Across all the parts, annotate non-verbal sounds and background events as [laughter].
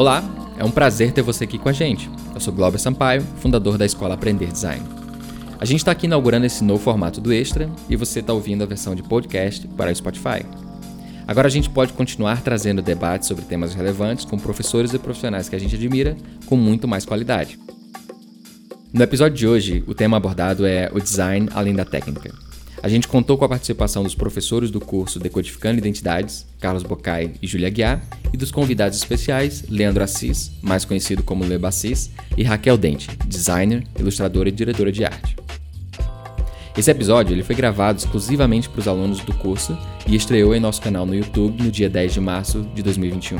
Olá, é um prazer ter você aqui com a gente. Eu sou Glauber Sampaio, fundador da Escola Aprender Design. A gente está aqui inaugurando esse novo formato do Extra e você está ouvindo a versão de podcast para o Spotify. Agora a gente pode continuar trazendo debates sobre temas relevantes com professores e profissionais que a gente admira com muito mais qualidade. No episódio de hoje, o tema abordado é o design além da técnica. A gente contou com a participação dos professores do curso Decodificando Identidades, Carlos Bocai e Julia Guiar, e dos convidados especiais Leandro Assis, mais conhecido como Leba Assis, e Raquel Dente, designer, ilustradora e diretora de arte. Esse episódio ele foi gravado exclusivamente para os alunos do curso e estreou em nosso canal no YouTube no dia 10 de março de 2021.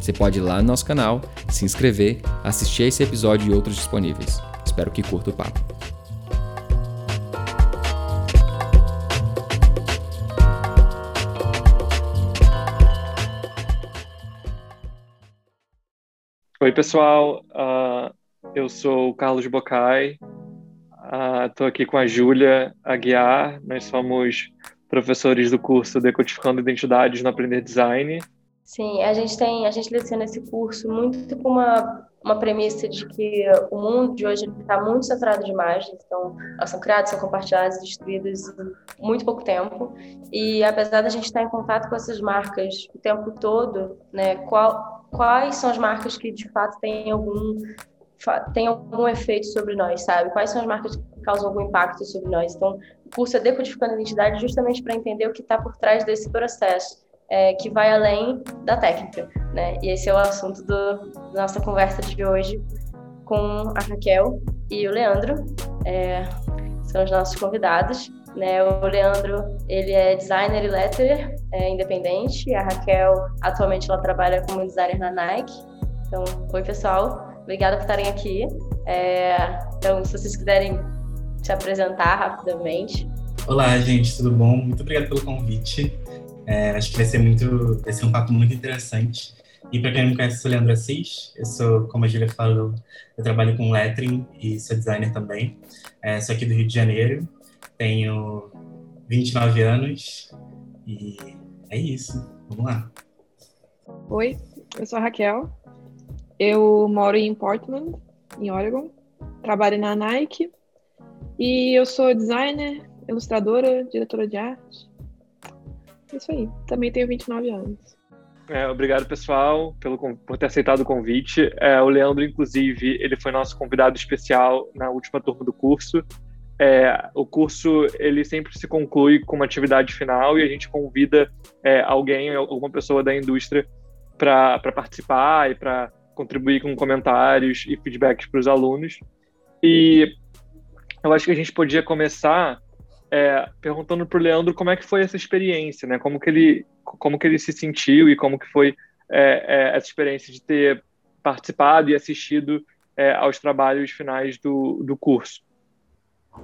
Você pode ir lá no nosso canal, se inscrever, assistir a esse episódio e outros disponíveis. Espero que curta o papo. Oi, pessoal. Uh, eu sou o Carlos Bocai. Estou uh, aqui com a Júlia Aguiar. Nós somos professores do curso Decodificando Identidades no Aprender Design. Sim, a gente tem, a gente leciona esse curso muito com uma, uma premissa de que o mundo de hoje está muito centrado de imagens, então elas são criadas, são compartilhadas, distribuídas em muito pouco tempo. E apesar da gente estar em contato com essas marcas o tempo todo, né, qual, quais são as marcas que de fato têm algum tem algum efeito sobre nós, sabe? Quais são as marcas que causam algum impacto sobre nós? Então, o curso é Decodificando a Identidade justamente para entender o que está por trás desse processo é, que vai além da técnica, né? E esse é o assunto do, da nossa conversa de hoje com a Raquel e o Leandro, é, são os nossos convidados. Né? O Leandro, ele é designer e letterer é, independente, a Raquel, atualmente, ela trabalha como designer na Nike. Então, oi, pessoal, obrigada por estarem aqui. É, então, se vocês quiserem se apresentar rapidamente. Olá, gente, tudo bom? Muito obrigado pelo convite. É, acho que vai ser muito, vai ser um papo muito interessante. E para quem não me conhece, eu sou Leandro Assis. Eu sou, como a Julia falou, eu trabalho com lettering e sou designer também. É, sou aqui do Rio de Janeiro. Tenho 29 anos e é isso. Vamos lá. Oi, eu sou a Raquel. Eu moro em Portland, em Oregon. Trabalho na Nike e eu sou designer, ilustradora, diretora de arte. Isso aí. Também tenho 29 anos. É, obrigado, pessoal, pelo, por ter aceitado o convite. É, o Leandro, inclusive, ele foi nosso convidado especial na última turma do curso. É, o curso ele sempre se conclui com uma atividade final e a gente convida é, alguém, alguma pessoa da indústria para participar e para contribuir com comentários e feedbacks para os alunos. E eu acho que a gente podia começar é, perguntando para o Leandro como é que foi essa experiência, né? Como que ele, como que ele se sentiu e como que foi é, é, essa experiência de ter participado e assistido é, aos trabalhos finais do, do curso.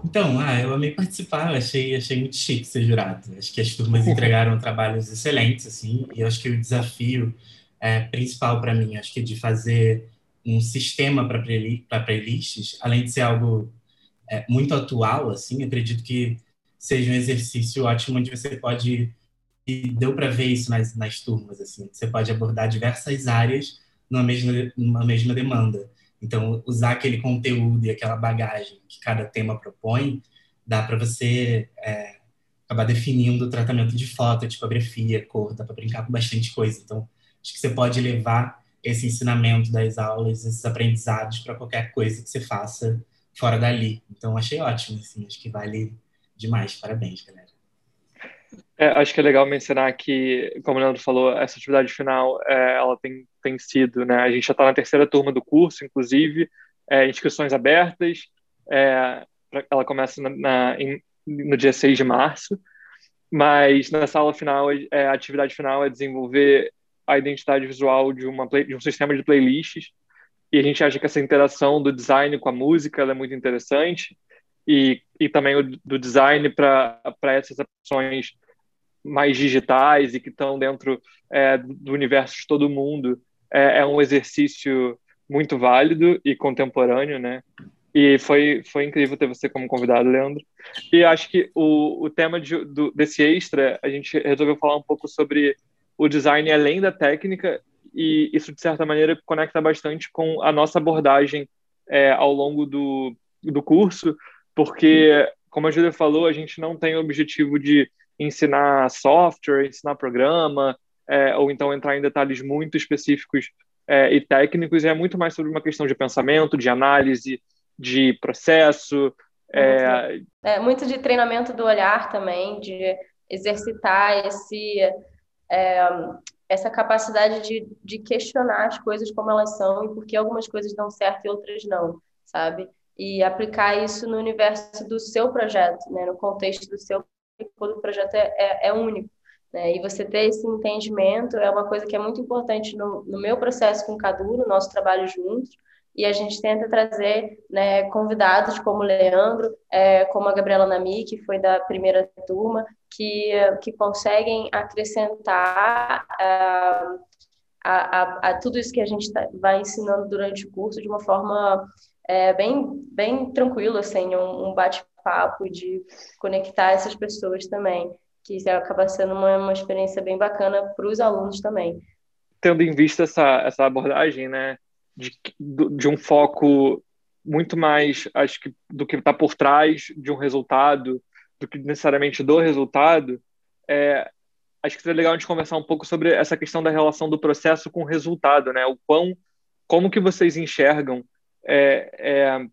Então, ah, eu amei participar, achei, achei muito chique ser jurado. Acho que as turmas entregaram trabalhos excelentes, assim, e acho que o desafio é, principal para mim, acho que de fazer um sistema para playlists, além de ser algo é, muito atual, assim, acredito que seja um exercício ótimo onde você pode e deu para ver isso nas, nas turmas assim você pode abordar diversas áreas numa mesma numa mesma demanda. Então usar aquele conteúdo e aquela bagagem que cada tema propõe dá para você é, acabar definindo o tratamento de foto tipografia cor dá para brincar com bastante coisa. Então acho que você pode levar esse ensinamento das aulas esses aprendizados para qualquer coisa que você faça fora dali. Então achei ótimo assim acho que vale demais. Parabéns, galera. É, acho que é legal mencionar que, como o Leandro falou, essa atividade final, é, ela tem, tem sido, né, a gente já está na terceira turma do curso, inclusive, é, inscrições abertas, é, ela começa na, na, em, no dia 6 de março, mas nessa aula final, é, a atividade final é desenvolver a identidade visual de, uma play, de um sistema de playlists, e a gente acha que essa interação do design com a música é muito interessante, e, e também o, do design para essas opções mais digitais e que estão dentro é, do universo de todo mundo é, é, um exercício muito válido e contemporâneo, né? E foi, foi incrível ter você como convidado, Leandro. E acho que o, o tema de, do, desse extra, a gente resolveu falar um pouco sobre o design além da técnica e isso, de certa maneira, conecta bastante com a nossa abordagem é, ao longo do, do curso, porque, como a Júlia falou, a gente não tem o objetivo de ensinar software, ensinar programa, é, ou então entrar em detalhes muito específicos é, e técnicos, é muito mais sobre uma questão de pensamento, de análise, de processo. É... é muito de treinamento do olhar também, de exercitar esse, é, essa capacidade de, de questionar as coisas como elas são e por que algumas coisas dão certo e outras não, sabe? E aplicar isso no universo do seu projeto, né? no contexto do seu todo projeto é, é, é único. Né? E você ter esse entendimento é uma coisa que é muito importante no, no meu processo com o Cadu, no nosso trabalho juntos, e a gente tenta trazer né, convidados como o Leandro, é, como a Gabriela Nami, que foi da primeira turma, que, que conseguem acrescentar a, a, a, tudo isso que a gente tá, vai ensinando durante o curso de uma forma é, bem, bem tranquila, assim, um, um bate-papo de conectar essas pessoas também que acaba sendo uma, uma experiência bem bacana para os alunos também. Tendo em vista essa, essa abordagem, né, de, de um foco muito mais, acho que, do que está por trás de um resultado, do que necessariamente do resultado, é, acho que seria legal a gente conversar um pouco sobre essa questão da relação do processo com o resultado, né? O quão, como que vocês enxergam é, é,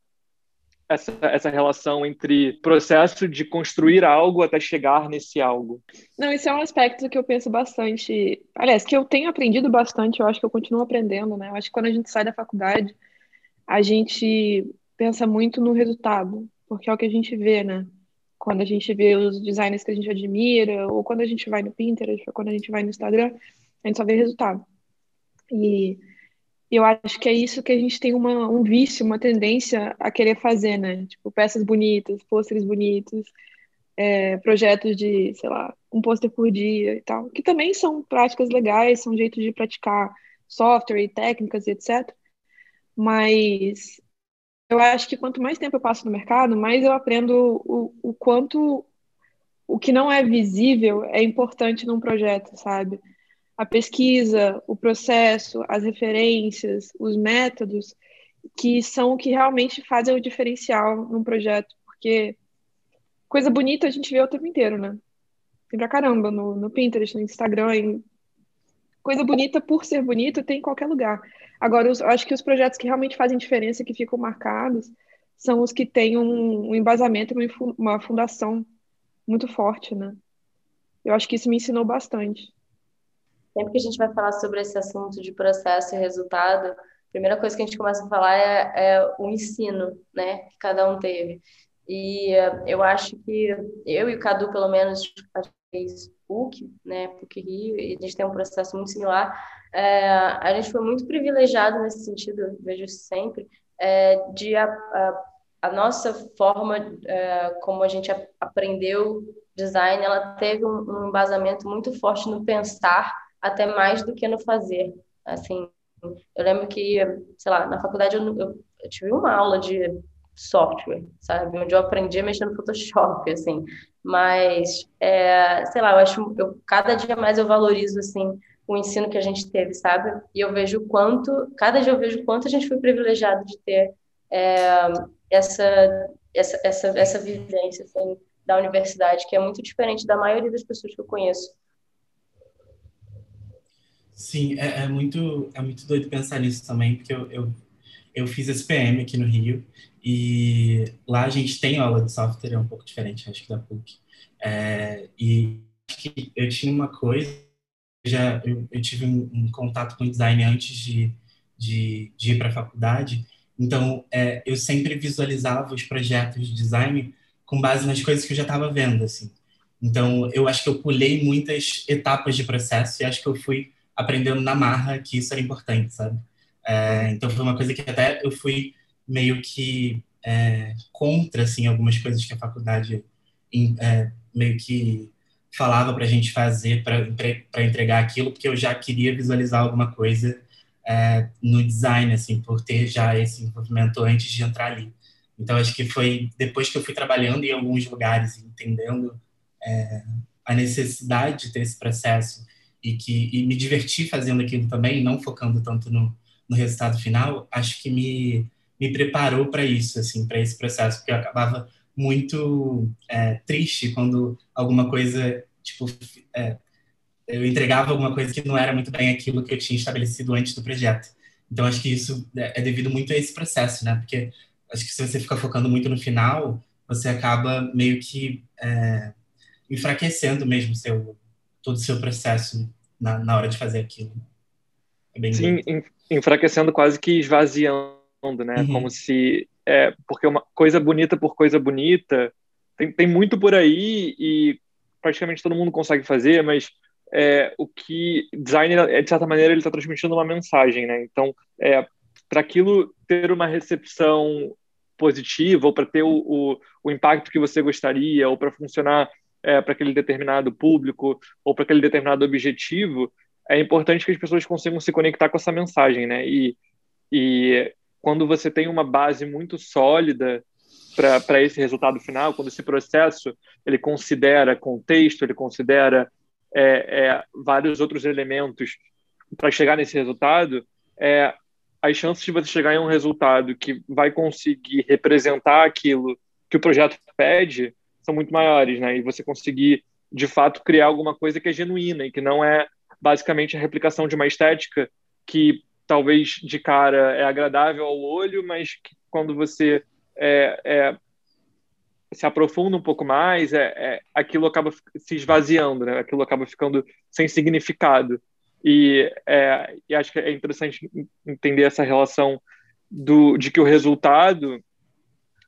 essa, essa relação entre processo de construir algo até chegar nesse algo. Não, isso é um aspecto que eu penso bastante. Aliás, que eu tenho aprendido bastante, eu acho que eu continuo aprendendo, né? Eu acho que quando a gente sai da faculdade, a gente pensa muito no resultado, porque é o que a gente vê, né? Quando a gente vê os designers que a gente admira, ou quando a gente vai no Pinterest, ou quando a gente vai no Instagram, a gente só vê resultado. E eu acho que é isso que a gente tem uma, um vício, uma tendência a querer fazer, né? Tipo, peças bonitas, pôsteres bonitos, é, projetos de, sei lá, um pôster por dia e tal, que também são práticas legais, são jeitos de praticar software e técnicas e etc. Mas eu acho que quanto mais tempo eu passo no mercado, mais eu aprendo o, o quanto o que não é visível é importante num projeto, sabe? A pesquisa, o processo, as referências, os métodos, que são o que realmente fazem o diferencial num projeto, porque coisa bonita a gente vê o tempo inteiro, né? Tem pra caramba no, no Pinterest, no Instagram, em... coisa bonita por ser bonita tem em qualquer lugar. Agora, eu acho que os projetos que realmente fazem diferença, que ficam marcados, são os que têm um, um embasamento, uma fundação muito forte, né? Eu acho que isso me ensinou bastante. Sempre que a gente vai falar sobre esse assunto de processo e resultado, a primeira coisa que a gente começa a falar é, é o ensino, né, que cada um teve. E uh, eu acho que eu e o Cadu, pelo menos, a gente fez PUC, né, PUC Rio, e a gente tem um processo muito similar. É, a gente foi muito privilegiado nesse sentido, vejo sempre, é, de a, a, a, nossa forma, é, como a gente aprendeu design, ela teve um, um embasamento muito forte no pensar até mais do que no fazer. Assim, eu lembro que, sei lá, na faculdade eu, eu, eu tive uma aula de software, sabe, onde eu aprendi a mexer no Photoshop, assim. Mas, é, sei lá, eu acho, eu, cada dia mais eu valorizo, assim, o ensino que a gente teve, sabe? E eu vejo quanto, cada dia eu vejo quanto a gente foi privilegiado de ter é, essa, essa, essa, essa vivência, assim, da universidade, que é muito diferente da maioria das pessoas que eu conheço. Sim, é, é, muito, é muito doido pensar nisso também, porque eu, eu, eu fiz SPM aqui no Rio e lá a gente tem aula de software, é um pouco diferente, acho que da PUC. É, e eu tinha uma coisa, já eu, eu tive um, um, contato com design antes de, de, de ir para a faculdade, então é, eu sempre visualizava os projetos de design com base nas coisas que eu já estava vendo, assim. Então, eu acho que eu pulei muitas etapas de processo e acho que eu fui aprendendo na marra que isso era importante, sabe? É, então foi uma coisa que até eu fui meio que é, contra, assim, algumas coisas que a faculdade é, meio que falava para a gente fazer para entregar aquilo, porque eu já queria visualizar alguma coisa é, no design, assim, por ter já esse envolvimento antes de entrar ali. Então, acho que foi depois que eu fui trabalhando em alguns lugares, entendendo é, a necessidade de ter esse processo e que e me divertir fazendo aquilo também, não focando tanto no, no resultado final, acho que me, me preparou para isso, assim, para esse processo, porque eu acabava muito é, triste quando alguma coisa, tipo, é, eu entregava alguma coisa que não era muito bem aquilo que eu tinha estabelecido antes do projeto. Então, acho que isso é, é devido muito a esse processo, né? Porque acho que se você fica focando muito no final, você acaba meio que é, enfraquecendo mesmo seu, todo o seu processo na, na hora de fazer aquilo. É Sim, enfraquecendo quase que esvaziando, né? Uhum. Como se. É, porque uma coisa bonita por coisa bonita tem, tem muito por aí e praticamente todo mundo consegue fazer, mas é, o que design, é, de certa maneira, ele está transmitindo uma mensagem, né? Então, é, para aquilo ter uma recepção positiva ou para ter o, o, o, impacto que você gostaria ou para funcionar é, para aquele determinado público ou para aquele determinado objetivo, é importante que as pessoas consigam se conectar com essa mensagem, né? E, e quando você tem uma base muito sólida para esse resultado final, quando esse processo ele considera contexto, ele considera é, é, vários outros elementos para chegar nesse resultado, é, as chances de você chegar em um resultado que vai conseguir representar aquilo que o projeto pede são muito maiores, né? E você conseguir, de fato, criar alguma coisa que é genuína e que não é basicamente a replicação de uma estética que talvez de cara é agradável ao olho, mas que quando você é, é, se aprofunda um pouco mais, é, é, aquilo acaba se esvaziando, né? aquilo acaba ficando sem significado. E, é, e acho que é interessante entender essa relação do, de que o resultado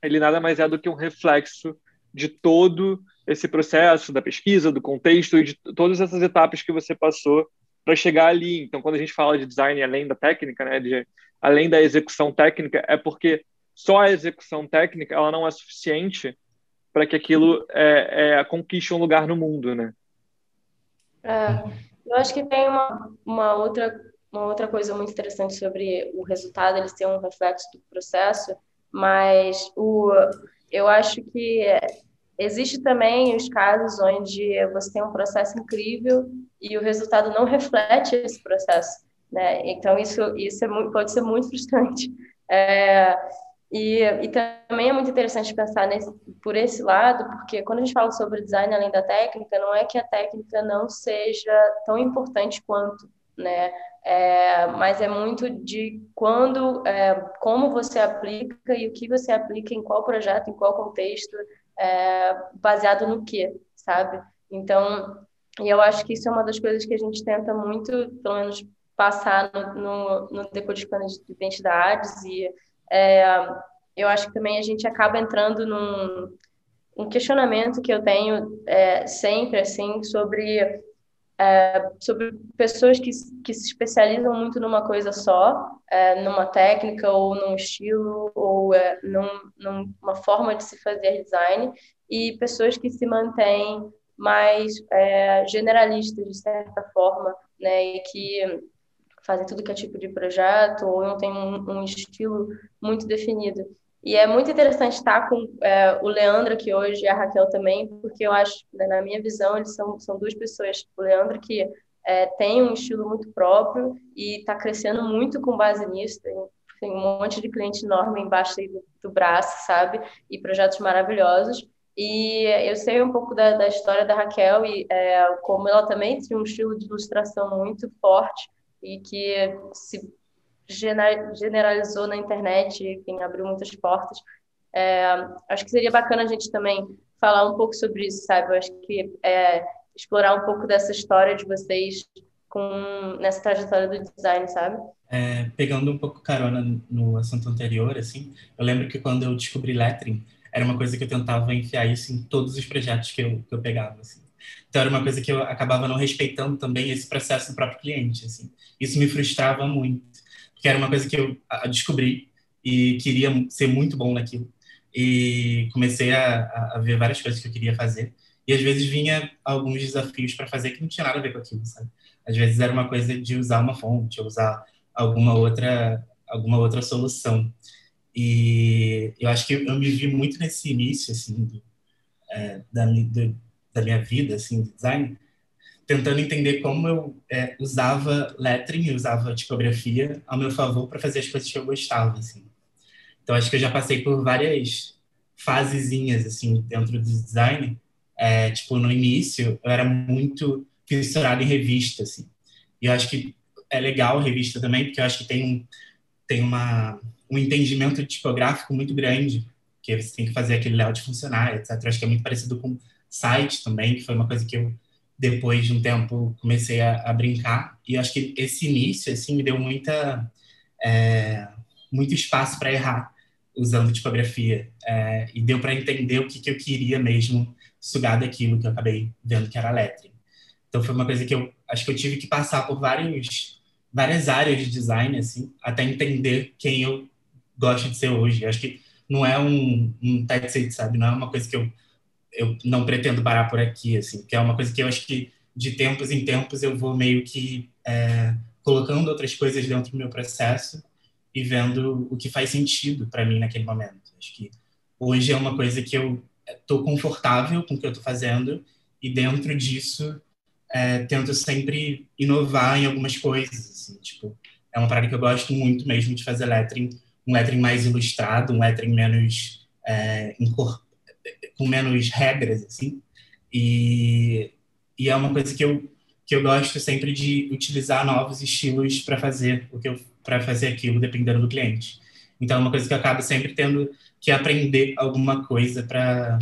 ele nada mais é do que um reflexo de todo esse processo da pesquisa, do contexto e de todas essas etapas que você passou para chegar ali. Então, quando a gente fala de design além da técnica, né, de, além da execução técnica, é porque só a execução técnica ela não é suficiente para que aquilo é, é, conquiste um lugar no mundo, né? É, eu acho que tem uma, uma outra uma outra coisa muito interessante sobre o resultado, ele ser um reflexo do processo, mas o, eu acho que existe também os casos onde você tem um processo incrível e o resultado não reflete esse processo, né? Então isso isso é muito, pode ser muito frustrante. É, [laughs] e, e também é muito interessante pensar nesse, por esse lado, porque quando a gente fala sobre design além da técnica, não é que a técnica não seja tão importante quanto, né? É, mas é muito de quando, é, como você aplica e o que você aplica em qual projeto, em qual contexto, é, baseado no que, sabe? Então, e eu acho que isso é uma das coisas que a gente tenta muito, pelo menos, passar no, no, no decodificando de identidades e é, eu acho que também a gente acaba entrando num um questionamento que eu tenho é, sempre assim sobre é, sobre pessoas que, que se especializam muito numa coisa só, é, numa técnica ou num estilo ou é, num, numa forma de se fazer design e pessoas que se mantêm mais é, generalistas de certa forma, né, e que fazem tudo que é tipo de projeto ou não tem um, um estilo muito definido. E é muito interessante estar com é, o Leandro aqui hoje e a Raquel também, porque eu acho, né, na minha visão, eles são, são duas pessoas. O Leandro que é, tem um estilo muito próprio e está crescendo muito com base nisso. Tem, tem, um monte de cliente enorme embaixo do, do braço, sabe? E projetos maravilhosos. E eu sei um pouco da, da história da Raquel e é, como ela também tinha um estilo de ilustração muito forte e que se generalizou na internet, enfim, abriu muitas portas. É, acho que seria bacana a gente também falar um pouco sobre isso, sabe? Eu acho que é, explorar um pouco dessa história de vocês com nessa trajetória do design, sabe? É, pegando um pouco carona no assunto anterior, assim, eu lembro que quando eu descobri lettering, era uma coisa que eu tentava enfiar isso em todos os projetos que eu, que eu pegava, assim. Então era uma coisa que eu acabava não respeitando também esse processo do próprio cliente, assim. Isso me frustrava muito, porque era uma coisa que eu descobri e queria ser muito bom naquilo. E comecei a, a ver várias coisas que eu queria fazer. E às vezes vinha alguns desafios para fazer que não tinha nada a ver com aquilo, sabe? Às vezes era uma coisa de usar uma fonte, usar alguma outra alguma outra solução. E eu acho que eu me vi muito nesse início, assim, do, é, da, do, da minha vida, assim, de design, tentando entender como eu é, usava lettering, usava tipografia ao meu favor para fazer as coisas que eu gostava, assim. Então, acho que eu já passei por várias fasezinhas, assim, dentro do design. É, tipo, no início, eu era muito fissurado em revista, assim. E eu acho que é legal revista também, porque eu acho que tem um, tem uma, um entendimento tipográfico muito grande, que você tem que fazer aquele layout funcionar, etc. Eu acho que é muito parecido com site também, que foi uma coisa que eu depois de um tempo comecei a, a brincar e acho que esse início assim me deu muita é, muito espaço para errar usando tipografia é, e deu para entender o que, que eu queria mesmo sugar daquilo que eu acabei vendo que era lettering. Então foi uma coisa que eu acho que eu tive que passar por vários várias áreas de design assim até entender quem eu gosto de ser hoje. Eu acho que não é um, um typeset, sabe? Não é uma coisa que eu eu não pretendo parar por aqui, assim, que é uma coisa que eu acho que de tempos em tempos eu vou meio que é, colocando outras coisas dentro do meu processo e vendo o que faz sentido para mim naquele momento. Acho que hoje é uma coisa que eu estou confortável com o que eu estou fazendo e dentro disso é, tento sempre inovar em algumas coisas, assim, tipo, é uma parada que eu gosto muito mesmo de fazer lettering, um lettering mais ilustrado, um lettering menos é, com menos regras, assim. E, e é uma coisa que eu, que eu gosto sempre de utilizar novos estilos para fazer o que eu para fazer aquilo, dependendo do cliente. Então, é uma coisa que eu acabo sempre tendo que aprender alguma coisa para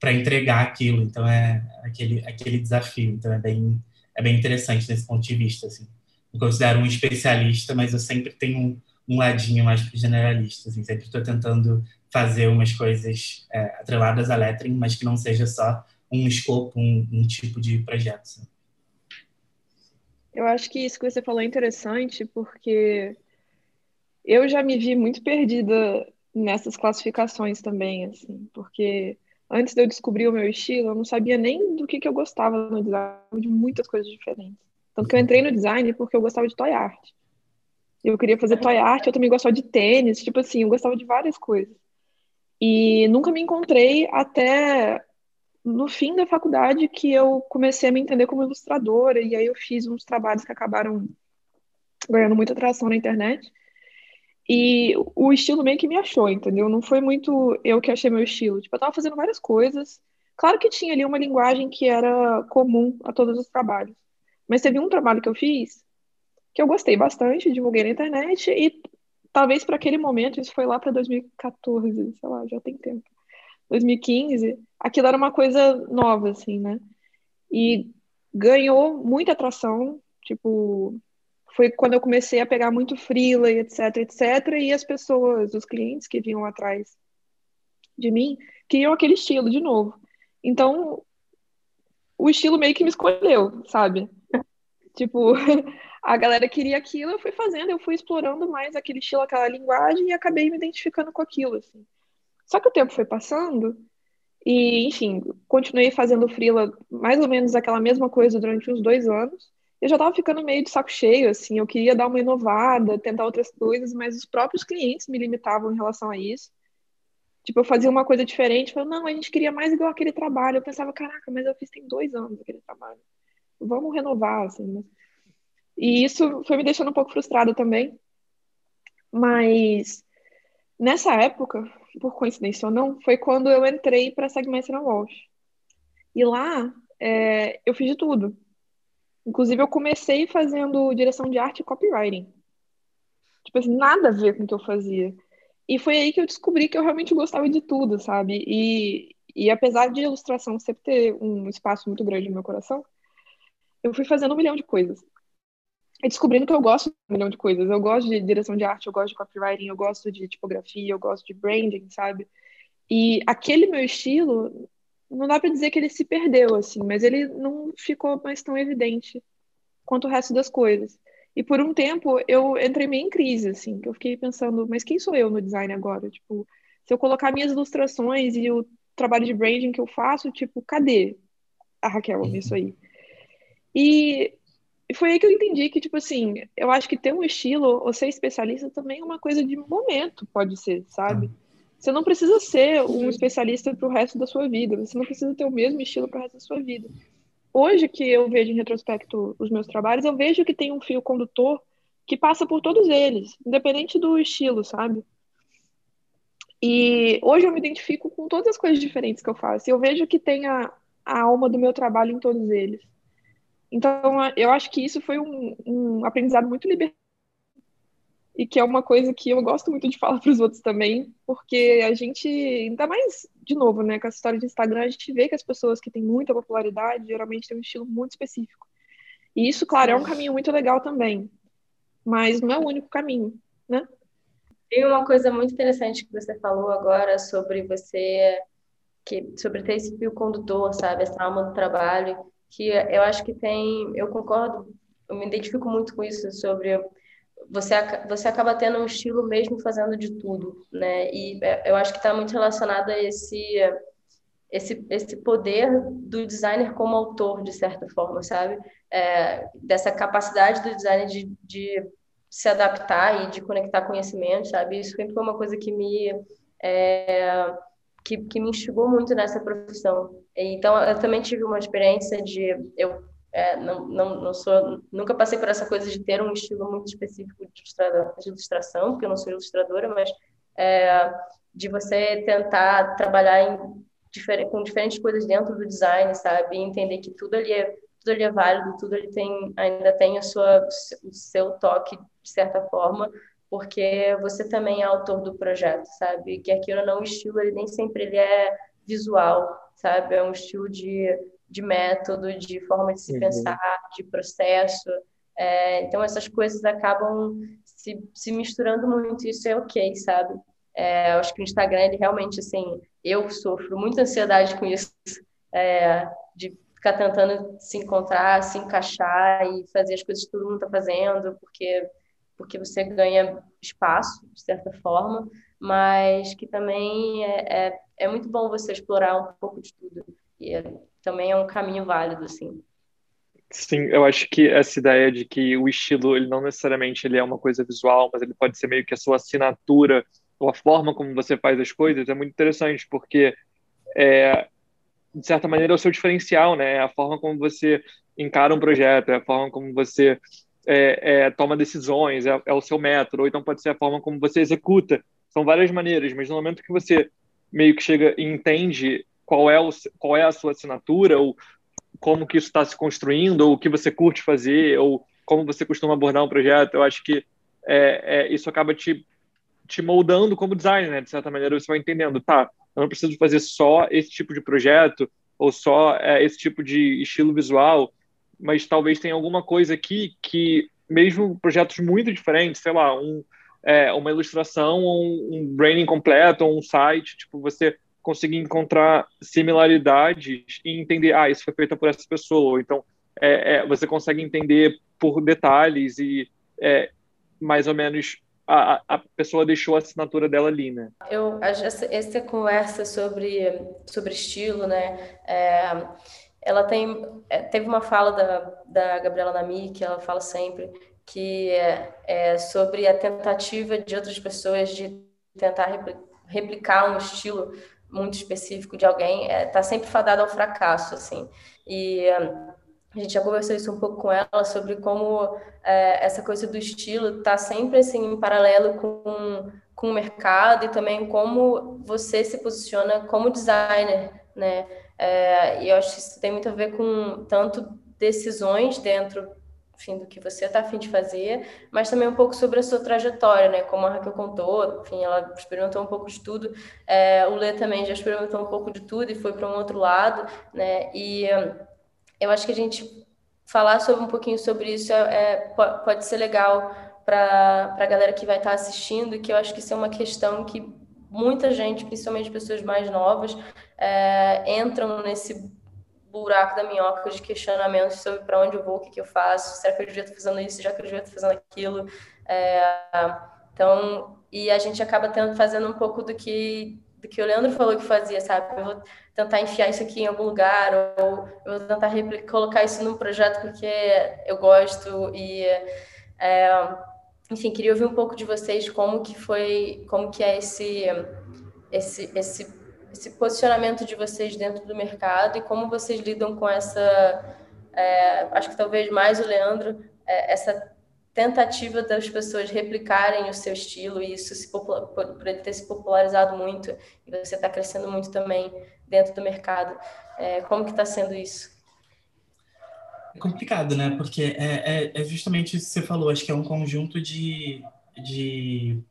para entregar aquilo. Então, é aquele, aquele desafio. Então, é bem, é bem interessante nesse ponto de vista. Assim. Me considero um especialista, mas eu sempre tenho um, um ladinho mais generalista. Assim. Sempre estou tentando fazer umas coisas é, atreladas a lettering, mas que não seja só um escopo, um, um tipo de projeto. Eu acho que isso que você falou é interessante, porque eu já me vi muito perdida nessas classificações também, assim, porque antes de eu descobrir o meu estilo, eu não sabia nem do que, que eu gostava no design, de muitas coisas diferentes. Tanto que eu entrei no design porque eu gostava de toy art. Eu queria fazer toy art, eu também gostava de tênis, tipo assim, eu gostava de várias coisas. E nunca me encontrei até no fim da faculdade que eu comecei a me entender como ilustradora, e aí eu fiz uns trabalhos que acabaram ganhando muita atração na internet. E o estilo meio que me achou, entendeu? Não foi muito eu que achei meu estilo. Tipo, eu tava fazendo várias coisas. Claro que tinha ali uma linguagem que era comum a todos os trabalhos. Mas teve um trabalho que eu fiz que eu gostei bastante, divulguei na internet e talvez para aquele momento, isso foi lá para 2014, sei lá, já tem tempo. 2015, aquilo era uma coisa nova, assim, né? E ganhou muita atração, tipo, foi quando eu comecei a pegar muito freela e etc, etc, e as pessoas, os clientes que vinham atrás de mim, queriam aquele estilo de novo. Então, o estilo meio que me escolheu, sabe? tipo, [laughs] a galera queria aquilo, eu fui fazendo, eu fui explorando mais aquele estilo, aquela linguagem e acabei me identificando com aquilo, assim. Só que o tempo foi passando e, enfim, continuei fazendo freela mais ou menos aquela mesma coisa durante uns dois anos. Eu já estava ficando meio de saco cheio, assim, eu queria dar uma inovada, tentar outras coisas, mas os próprios clientes me limitavam em relação a isso. Tipo, eu fazia uma coisa diferente, falando, não, a gente queria mais igual aquele trabalho. Eu pensava, caraca, mas eu fiz tem dois anos aquele trabalho. Vamos renovar, assim, né? E isso foi me deixando um pouco frustrada também. Mas nessa época, por coincidência ou não, foi quando eu entrei para a Segmentation Walsh. E lá é, eu fiz de tudo. Inclusive, eu comecei fazendo direção de arte e copywriting. Tipo assim, nada a ver com o que eu fazia. E foi aí que eu descobri que eu realmente gostava de tudo, sabe? E, e apesar de ilustração sempre ter um espaço muito grande no meu coração, eu fui fazendo um milhão de coisas e descobrindo que eu gosto de um milhão de coisas. Eu gosto de direção de arte, eu gosto de copywriting, eu gosto de tipografia, eu gosto de branding, sabe? E aquele meu estilo, não dá para dizer que ele se perdeu, assim, mas ele não ficou mais tão evidente quanto o resto das coisas. E por um tempo eu entrei meio em crise, assim, que eu fiquei pensando, mas quem sou eu no design agora? Tipo, se eu colocar minhas ilustrações e o trabalho de branding que eu faço, tipo, cadê a Raquel nisso aí? E e foi aí que eu entendi que, tipo assim, eu acho que ter um estilo ou ser especialista também é uma coisa de momento, pode ser, sabe? Tá. Você não precisa ser um especialista para o resto da sua vida, você não precisa ter o mesmo estilo para o resto da sua vida. hoje que eu vejo em retrospecto os meus trabalhos, eu vejo que tem um fio condutor que passa por todos eles, independente do estilo, sabe? E hoje eu me identifico com todas as coisas diferentes que eu faço. E eu vejo que tem a, a alma do meu trabalho em todos eles. Então, eu acho que isso foi um, um aprendizado muito libertador e que é uma coisa que eu gosto muito de falar para os outros também, porque a gente, ainda mais, de novo, né, com essa história de Instagram, a gente vê que as pessoas que têm muita popularidade geralmente têm um estilo muito específico. E isso, claro, é um caminho muito legal também, mas não é o único caminho, né? Tem uma coisa muito interessante que você falou agora sobre você, que, sobre ter esse fio condutor, sabe, essa alma do trabalho, que eu acho que tem, eu concordo, eu me identifico muito com isso sobre você, você acaba tendo um estilo mesmo fazendo de tudo, né? E é, eu acho que está muito relacionado a esse, esse, esse poder do designer como autor, de certa forma, sabe? É, dessa capacidade do designer de, de se adaptar e de conectar conhecimento, sabe? Isso sempre foi uma coisa que me... É, que, que me instigou muito nessa profissão. Então, eu também tive uma experiência de... Eu é, não, não, não sou, nunca passei por essa coisa de ter um estilo muito específico de, de ilustração, porque eu não sou ilustradora, mas é, de você tentar trabalhar em, com diferentes coisas dentro do design, sabe? E entender que tudo ali é, tudo ali é válido, tudo ali tem, ainda tem a sua, o seu toque, de certa forma, porque você também é autor do projeto, sabe? Que aquilo não, o estilo, ele nem sempre ele é visual, sabe? É um estilo de de método, de forma de se uhum. pensar, de processo. É, então, essas coisas acabam se, se misturando muito, isso é ok, sabe? É, acho que o Instagram, ele realmente, assim, eu sofro muita ansiedade com isso, é, de ficar tentando se encontrar, se encaixar e fazer as coisas que todo mundo está fazendo, porque, porque você ganha espaço, de certa forma, mas que também é, é, é muito bom você explorar um pouco de tudo. E também é um caminho válido, assim. Sim, eu acho que essa ideia de que o estilo, ele não necessariamente ele é uma coisa visual, mas ele pode ser meio que a sua assinatura, ou a forma como você faz as coisas, é muito interessante, porque, é, de certa maneira, é o seu diferencial, né? É a forma como você encara um projeto, é a forma como você é, é, toma decisões, é, é, o seu método, ou então pode ser a forma como você executa. São várias maneiras, mas no momento que você meio que chega e entende qual é, o, qual é a sua assinatura, ou como que isso está se construindo, ou o que você curte fazer, ou como você costuma abordar um projeto. Eu acho que é, é, isso acaba te, te moldando como designer, né? De certa maneira, você vai entendendo, tá, eu não preciso fazer só esse tipo de projeto, ou só é, esse tipo de estilo visual, mas talvez tenha alguma coisa aqui que, mesmo projetos muito diferentes, sei lá, um, é, uma ilustração, ou um, um branding completo, ou um site, tipo, você conseguir encontrar similaridades e entender, ah, isso foi feito por essa pessoa. Então, é, é, você consegue entender por detalhes e é, mais ou menos a, a pessoa deixou a assinatura dela ali, né? Eu essa, essa conversa sobre sobre estilo, né? Ela tem é, teve uma fala da, da Gabriela Nami que ela fala sempre que é, é sobre a tentativa de outras pessoas de tentar replicar um estilo muito específico de alguém, está é, tá sempre fadado ao fracasso, assim. E a gente já conversou isso um pouco com ela sobre como é, essa coisa do estilo está sempre assim em paralelo com, com o mercado e também como você se posiciona como designer, né? É, e eu acho que isso tem muito a ver com tanto decisões dentro enfim, do que você está afim de fazer, mas também um pouco sobre a sua trajetória, né? Como a Raquel contou, enfim, ela experimentou um pouco de tudo. É, o Lê também já experimentou um pouco de tudo e foi para um outro lado, né? E hum, eu acho que a gente falar sobre um pouquinho sobre isso é, é pode ser legal para a galera que vai estar tá assistindo, que eu acho que isso é uma questão que muita gente, principalmente pessoas mais novas, é, entram nesse buraco da minhoca de questionamentos sobre para onde eu vou, o que, que eu faço, será que eu devia estar fazendo isso, já que eu devia estar fazendo aquilo. É, então, e a gente acaba tendo, fazendo um pouco do que do que o Leandro falou que fazia, sabe? Eu vou tentar enfiar isso aqui em algum lugar, ou eu vou tentar colocar isso num projeto porque eu gosto e é, enfim, queria ouvir um pouco de vocês como que foi, como que é esse esse esse esse posicionamento de vocês dentro do mercado e como vocês lidam com essa, é, acho que talvez mais o Leandro, é, essa tentativa das pessoas replicarem o seu estilo e isso se por, por ele ter se popularizado muito e você está crescendo muito também dentro do mercado. É, como que está sendo isso? É complicado, né? Porque é, é, é, justamente isso que você falou. Acho que é um conjunto de, de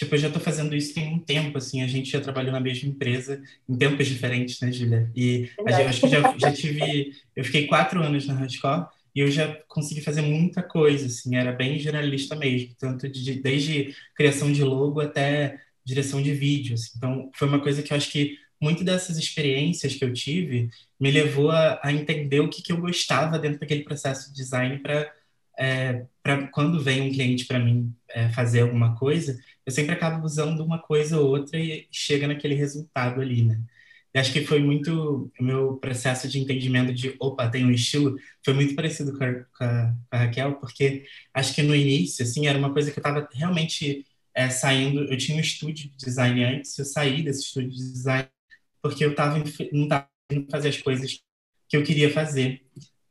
Tipo, eu já estou fazendo isso tem um tempo, assim, a gente já trabalhou na mesma empresa em tempos diferentes, né, Julia? E gente, acho que já, já tive... Eu fiquei quatro anos na Hardcore e eu já consegui fazer muita coisa, assim, era bem generalista mesmo, tanto de, desde criação de logo até direção de vídeo, assim. Então, foi uma coisa que eu acho que muito dessas experiências que eu tive me levou a, a entender o que, que eu gostava dentro daquele processo de design para é, para quando vem um cliente para mim é, fazer alguma coisa, eu sempre acabo usando uma coisa ou outra e chega naquele resultado ali, né? Eu acho que foi muito o meu processo de entendimento de opa, tem um estilo, foi muito parecido com a, com a, com a Raquel, porque acho que no início, assim, era uma coisa que eu estava realmente é, saindo, eu tinha um estúdio de design antes, eu saí desse estúdio de design porque eu tava, não estava fazer as coisas que eu queria fazer.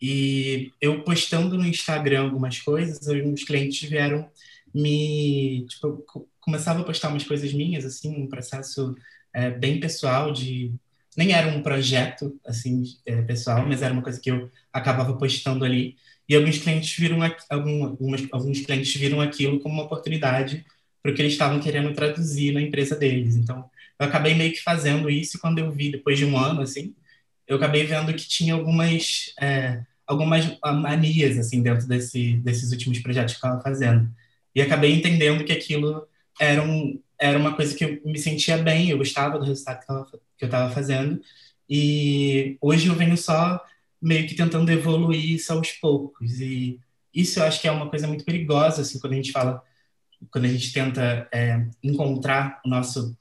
E eu postando no Instagram algumas coisas, alguns clientes vieram me. Tipo, começava a postar umas coisas minhas, assim, um processo é, bem pessoal de. Nem era um projeto, assim, é, pessoal, mas era uma coisa que eu acabava postando ali. E alguns clientes viram, algum, alguns clientes viram aquilo como uma oportunidade para o que eles estavam querendo traduzir na empresa deles. Então, eu acabei meio que fazendo isso e quando eu vi, depois de um ano, assim, eu acabei vendo que tinha algumas é, algumas manias assim dentro desse, desses últimos projetos que eu estava fazendo. E acabei entendendo que aquilo era um era uma coisa que eu me sentia bem eu gostava do resultado que eu estava fazendo. E hoje eu venho só meio que tentando evoluir isso aos poucos. E isso eu acho que é uma coisa muito perigosa assim quando a gente fala quando a gente tenta é, encontrar o nosso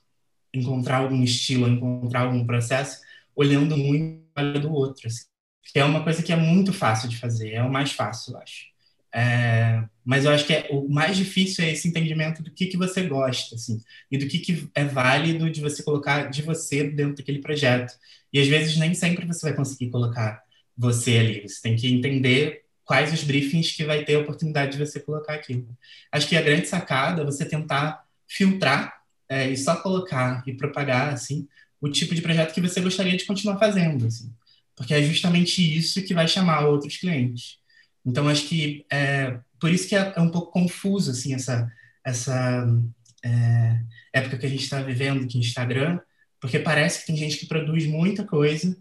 encontrar algum estilo encontrar algum processo olhando muito do outro assim que é uma coisa que é muito fácil de fazer, é o mais fácil, eu acho. É, mas eu acho que é, o mais difícil é esse entendimento do que, que você gosta, assim, e do que, que é válido de você colocar de você dentro daquele projeto. E às vezes nem sempre você vai conseguir colocar você ali, você tem que entender quais os briefings que vai ter a oportunidade de você colocar aquilo. Acho que a grande sacada é você tentar filtrar é, e só colocar e propagar, assim, o tipo de projeto que você gostaria de continuar fazendo, assim porque é justamente isso que vai chamar outros clientes. Então, acho que é por isso que é, é um pouco confuso, assim, essa, essa é, época que a gente está vivendo no Instagram, porque parece que tem gente que produz muita coisa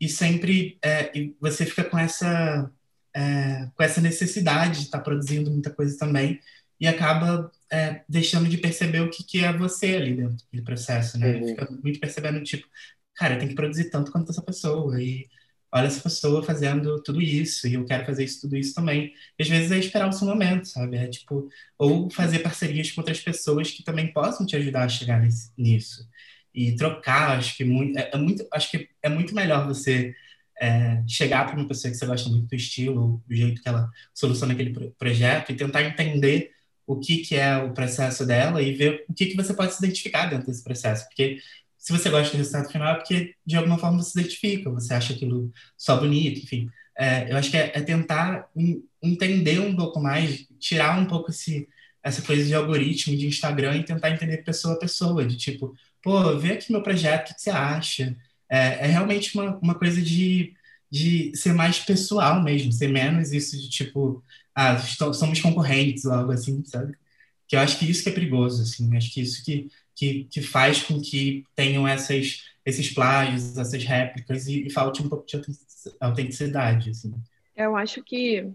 e sempre é, e você fica com essa, é, com essa necessidade de estar tá produzindo muita coisa também e acaba é, deixando de perceber o que, que é você ali dentro do processo, né? Uhum. Fica muito percebendo, tipo, cara, tem que produzir tanto quanto essa pessoa e olha essa pessoa fazendo tudo isso e eu quero fazer isso tudo isso também. E às vezes é esperar o seu momento, sabe? É tipo ou fazer parcerias com outras pessoas que também possam te ajudar a chegar nesse, nisso e trocar. Acho que muito, é, é muito, acho que é muito melhor você é, chegar para uma pessoa que você gosta muito do estilo, do jeito que ela soluciona aquele projeto e tentar entender o que, que é o processo dela e ver o que, que você pode se identificar dentro desse processo, porque se você gosta do resultado final, é porque de alguma forma você se identifica, você acha aquilo só bonito, enfim. É, eu acho que é, é tentar entender um pouco mais, tirar um pouco esse, essa coisa de algoritmo, de Instagram e tentar entender pessoa a pessoa, de tipo, pô, vê aqui meu projeto, o que você acha? É, é realmente uma, uma coisa de, de ser mais pessoal mesmo, ser menos isso de tipo, ah, somos concorrentes ou algo assim, sabe? Que eu acho que isso que é perigoso, assim, acho que isso que que, que faz com que tenham essas, esses plágios, essas réplicas e, e falte um pouco de autenticidade. Assim. Eu acho que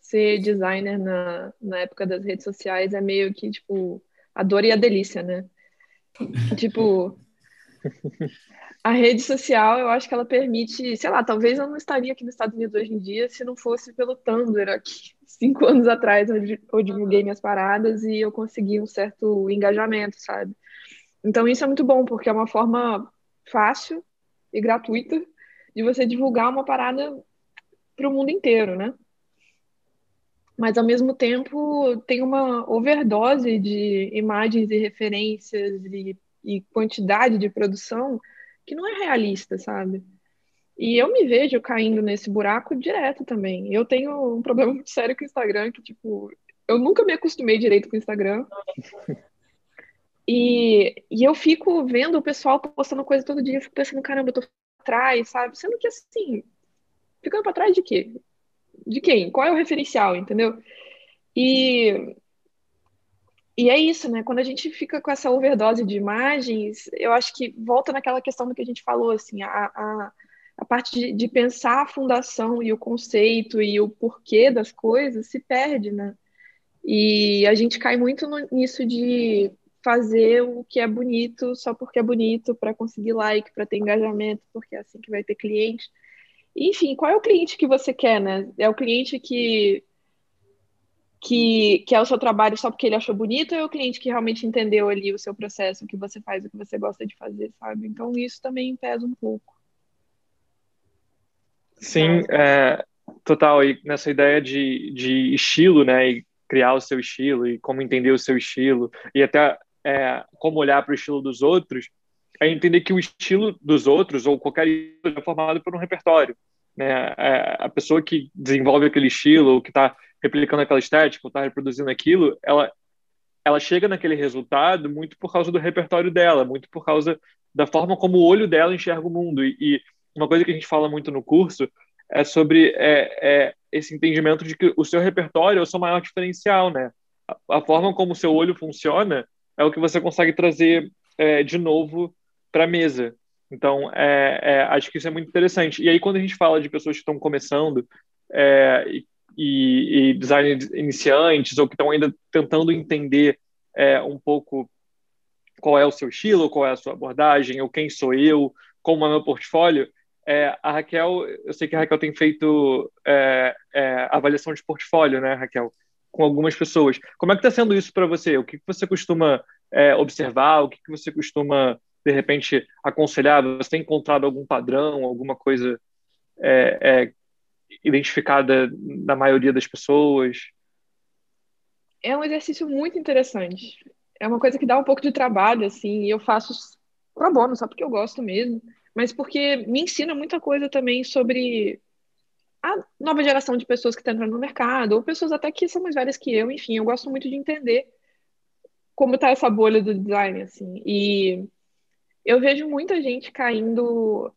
ser designer na, na época das redes sociais é meio que, tipo, a dor e a delícia, né? [laughs] tipo, a rede social, eu acho que ela permite, sei lá, talvez eu não estaria aqui nos Estados Unidos hoje em dia se não fosse pelo Tumblr aqui. [laughs] Cinco anos atrás eu divulguei minhas paradas e eu consegui um certo engajamento, sabe? Então, isso é muito bom, porque é uma forma fácil e gratuita de você divulgar uma parada para o mundo inteiro, né? Mas, ao mesmo tempo, tem uma overdose de imagens e referências e, e quantidade de produção que não é realista, sabe? E eu me vejo caindo nesse buraco direto também. Eu tenho um problema muito sério com o Instagram, que, tipo, eu nunca me acostumei direito com o Instagram. [laughs] E, e eu fico vendo o pessoal postando coisa todo dia, eu fico pensando, caramba, eu tô atrás, sabe? Sendo que assim, ficando para trás de quê? De quem? Qual é o referencial, entendeu? E, e é isso, né? Quando a gente fica com essa overdose de imagens, eu acho que volta naquela questão do que a gente falou, assim, a, a, a parte de, de pensar a fundação e o conceito e o porquê das coisas se perde, né? E a gente cai muito no, nisso de fazer o que é bonito só porque é bonito, para conseguir like, para ter engajamento, porque é assim que vai ter cliente. Enfim, qual é o cliente que você quer, né? É o cliente que que, é o seu trabalho só porque ele achou bonito ou é o cliente que realmente entendeu ali o seu processo, o que você faz, o que você gosta de fazer, sabe? Então isso também pesa um pouco. Sim, é, total. E nessa ideia de, de estilo, né? E criar o seu estilo e como entender o seu estilo e até é, como olhar para o estilo dos outros, é entender que o estilo dos outros, ou qualquer estilo, é formado por um repertório. Né? É, a pessoa que desenvolve aquele estilo, ou que está replicando aquela estética, ou está reproduzindo aquilo, ela, ela chega naquele resultado muito por causa do repertório dela, muito por causa da forma como o olho dela enxerga o mundo. E, e uma coisa que a gente fala muito no curso é sobre é, é, esse entendimento de que o seu repertório é o seu maior diferencial, né? A, a forma como o seu olho funciona é o que você consegue trazer é, de novo para a mesa. Então, é, é, acho que isso é muito interessante. E aí, quando a gente fala de pessoas que estão começando é, e, e design iniciantes, ou que estão ainda tentando entender é, um pouco qual é o seu estilo, qual é a sua abordagem, ou quem sou eu, como é meu portfólio, é, a Raquel, eu sei que a Raquel tem feito é, é, avaliação de portfólio, né, Raquel? com algumas pessoas. Como é que está sendo isso para você? O que, que você costuma é, observar? O que, que você costuma, de repente, aconselhar? Você tem encontrado algum padrão, alguma coisa é, é, identificada na maioria das pessoas? É um exercício muito interessante. É uma coisa que dá um pouco de trabalho, assim, e eu faço pro bono, só porque eu gosto mesmo, mas porque me ensina muita coisa também sobre a nova geração de pessoas que estão entrando no mercado, ou pessoas até que são mais velhas que eu, enfim, eu gosto muito de entender como está essa bolha do design, assim. E eu vejo muita gente caindo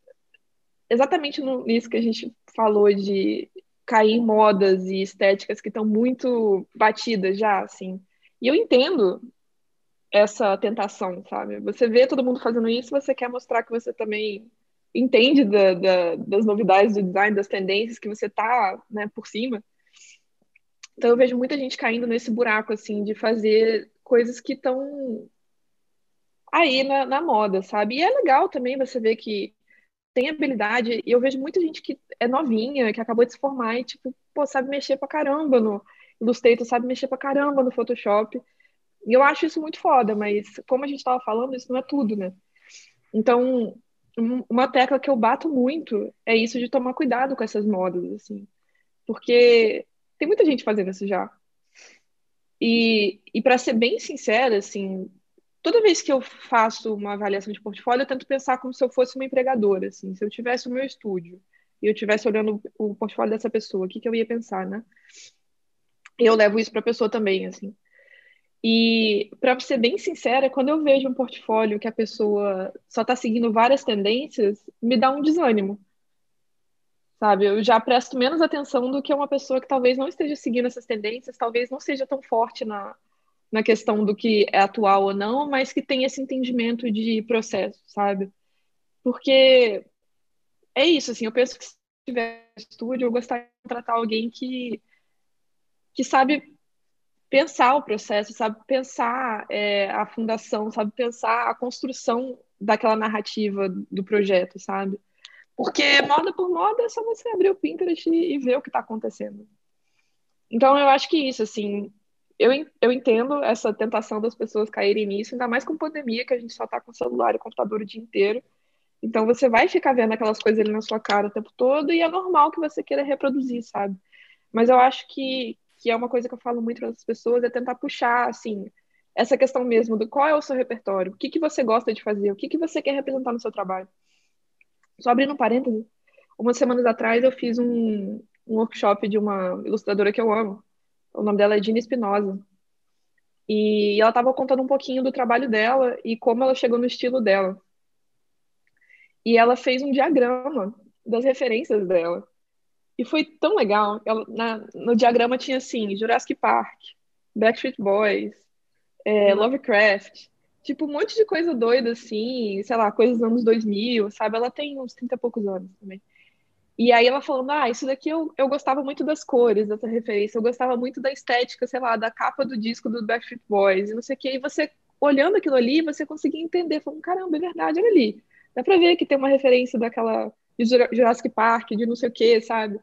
exatamente no, nisso que a gente falou de cair em modas e estéticas que estão muito batidas já, assim. E eu entendo essa tentação, sabe? Você vê todo mundo fazendo isso, você quer mostrar que você também entende da, da, das novidades do design, das tendências que você está né, por cima. Então eu vejo muita gente caindo nesse buraco assim de fazer coisas que estão aí na, na, moda, sabe? E é legal também você ver que tem habilidade. E eu vejo muita gente que é novinha, que acabou de se formar e tipo, pô, sabe mexer pra caramba no Illustrator, sabe mexer pra caramba no Photoshop. E eu acho isso muito foda, mas como a gente estava falando, isso não é tudo, né? Então, uma tecla que eu bato muito é isso de tomar cuidado com essas modas, assim. Porque tem muita gente fazendo isso já. E, e para ser bem sincera, assim, toda vez que eu faço uma avaliação de portfólio, eu tento pensar como se eu fosse uma empregadora, assim. Se eu tivesse o meu estúdio e eu estivesse olhando o portfólio dessa pessoa, o que, que eu ia pensar, né? Eu levo isso para a pessoa também, assim. E, para ser bem sincera, quando eu vejo um portfólio que a pessoa só está seguindo várias tendências, me dá um desânimo. Sabe? Eu já presto menos atenção do que uma pessoa que talvez não esteja seguindo essas tendências, talvez não seja tão forte na, na questão do que é atual ou não, mas que tem esse entendimento de processo, sabe? Porque é isso, assim, eu penso que se tiver estúdio, eu gostaria de contratar alguém que, que sabe pensar o processo, sabe pensar é, a fundação, sabe pensar a construção daquela narrativa do projeto, sabe? Porque moda por moda é só você abrir o Pinterest e, e ver o que está acontecendo. Então eu acho que isso, assim, eu, eu entendo essa tentação das pessoas caírem nisso, ainda mais com pandemia, que a gente só está com celular e computador o dia inteiro. Então você vai ficar vendo aquelas coisas ali na sua cara o tempo todo e é normal que você queira reproduzir, sabe? Mas eu acho que, que é uma coisa que eu falo muito para as pessoas, é tentar puxar, assim, essa questão mesmo do qual é o seu repertório, o que, que você gosta de fazer, o que, que você quer representar no seu trabalho. Só abrindo um parênteses, umas semanas atrás eu fiz um, um workshop de uma ilustradora que eu amo. O nome dela é Gina Espinosa. E ela estava contando um pouquinho do trabalho dela e como ela chegou no estilo dela. E ela fez um diagrama das referências dela. E foi tão legal. Ela, na, no diagrama tinha assim, Jurassic Park, Backstreet Boys, é, uhum. Lovecraft, tipo um monte de coisa doida assim, sei lá, coisas dos anos 2000, sabe? Ela tem uns 30 e poucos anos também. E aí ela falando, ah, isso daqui eu, eu gostava muito das cores dessa referência, eu gostava muito da estética, sei lá, da capa do disco do Backstreet Boys, e não sei o que, e você, olhando aquilo ali, você conseguia entender, falando, caramba, é verdade, olha ali. Dá pra ver que tem uma referência daquela, de Jurassic Park, de não sei o que, sabe?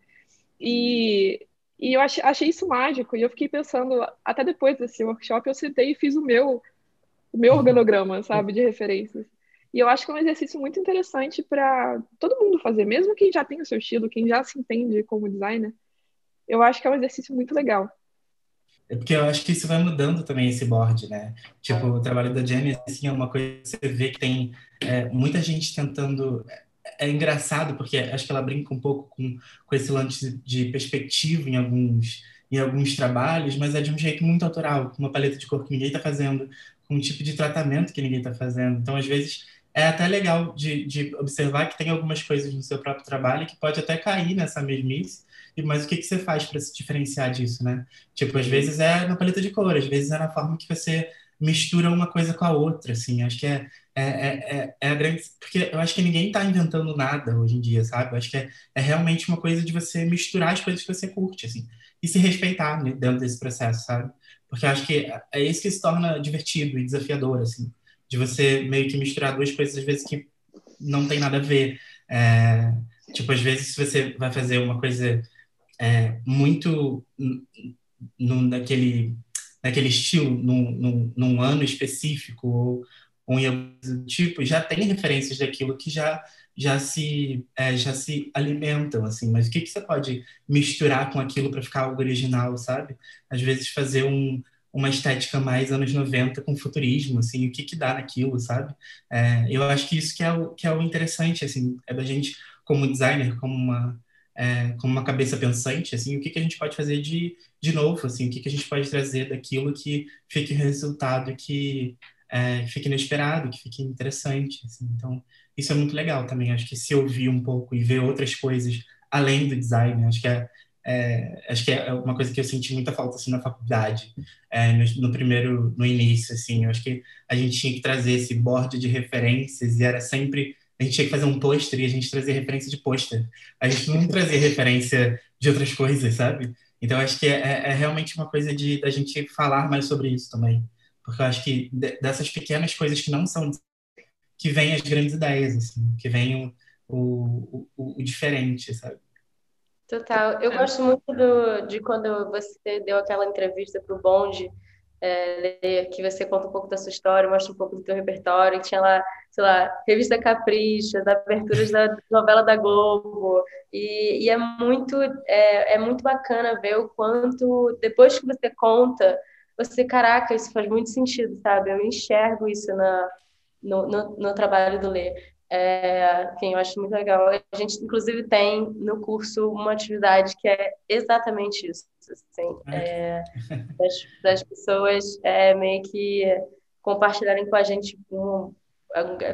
E, e eu achei, achei isso mágico, e eu fiquei pensando, até depois desse workshop, eu sentei e fiz o meu, o meu organograma, sabe, de referências. E eu acho que é um exercício muito interessante para todo mundo fazer, mesmo quem já tem o seu estilo, quem já se entende como designer. Eu acho que é um exercício muito legal. É porque eu acho que isso vai mudando também esse board, né? Tipo, o trabalho da Jenny, assim, é uma coisa que você vê que tem é, muita gente tentando... É, é engraçado, porque acho que ela brinca um pouco com, com esse lance de perspectiva em alguns, em alguns trabalhos, mas é de um jeito muito autoral, com uma paleta de cor que ninguém está fazendo, com um tipo de tratamento que ninguém está fazendo. Então, às vezes, é até legal de, de, observar que tem algumas coisas no seu próprio trabalho que pode até cair nessa mesmice, mas o que, que você faz para se diferenciar disso, né? Tipo, às vezes é na paleta de cor, às vezes é na forma que você mistura uma coisa com a outra, assim, acho que é, é, é, é, é a grande... Porque eu acho que ninguém está inventando nada hoje em dia, sabe? Eu acho que é, é realmente uma coisa de você misturar as coisas que você curte, assim, e se respeitar né, dentro desse processo, sabe? Porque eu acho que é isso que se torna divertido e desafiador, assim de você meio que misturar duas coisas, às vezes, que não tem nada a ver. É, tipo, às vezes, se você vai fazer uma coisa é, muito naquele, naquele estilo, num, num, num ano específico, ou, ou em algum tipo, já tem referências daquilo que já já se é, já se alimentam assim mas o que que você pode misturar com aquilo para ficar algo original sabe às vezes fazer um uma estética mais anos 90 com futurismo, assim, o que que dá naquilo, sabe? É, eu acho que isso que é o, que é o interessante, assim, é da gente, como designer, como uma, é, como uma cabeça pensante, assim, o que que a gente pode fazer de, de novo, assim, o que que a gente pode trazer daquilo que fique resultado que é, fique inesperado, que fique interessante, assim. Então, isso é muito legal também, acho que se ouvir um pouco e ver outras coisas além do design, acho que é, é, acho que é uma coisa que eu senti muita falta assim na faculdade é, no, no, primeiro no início assim. Eu acho que a gente tinha que trazer esse board de referências e era sempre a gente tinha que fazer um pôster e a gente trazia referência de pôster. A gente não trazia referência de outras coisas sabe? Então acho que é, é, é realmente uma coisa de da gente falar mais sobre isso também porque eu acho que dessas pequenas coisas que não são que vêm as grandes ideias assim que vem o, o, o, o diferente sabe Total. Eu gosto muito do, de quando você deu aquela entrevista para o Bonde, é, que você conta um pouco da sua história, mostra um pouco do teu repertório, que tinha lá, sei lá, revista Capricha, as aberturas da novela da Globo, e, e é muito é, é muito bacana ver o quanto, depois que você conta, você, caraca, isso faz muito sentido, sabe? Eu enxergo isso na, no, no, no trabalho do Lê. É, enfim, eu acho muito legal. A gente, inclusive, tem no curso uma atividade que é exatamente isso. Assim, é, das, das, pessoas é, meio que compartilharem com a gente um,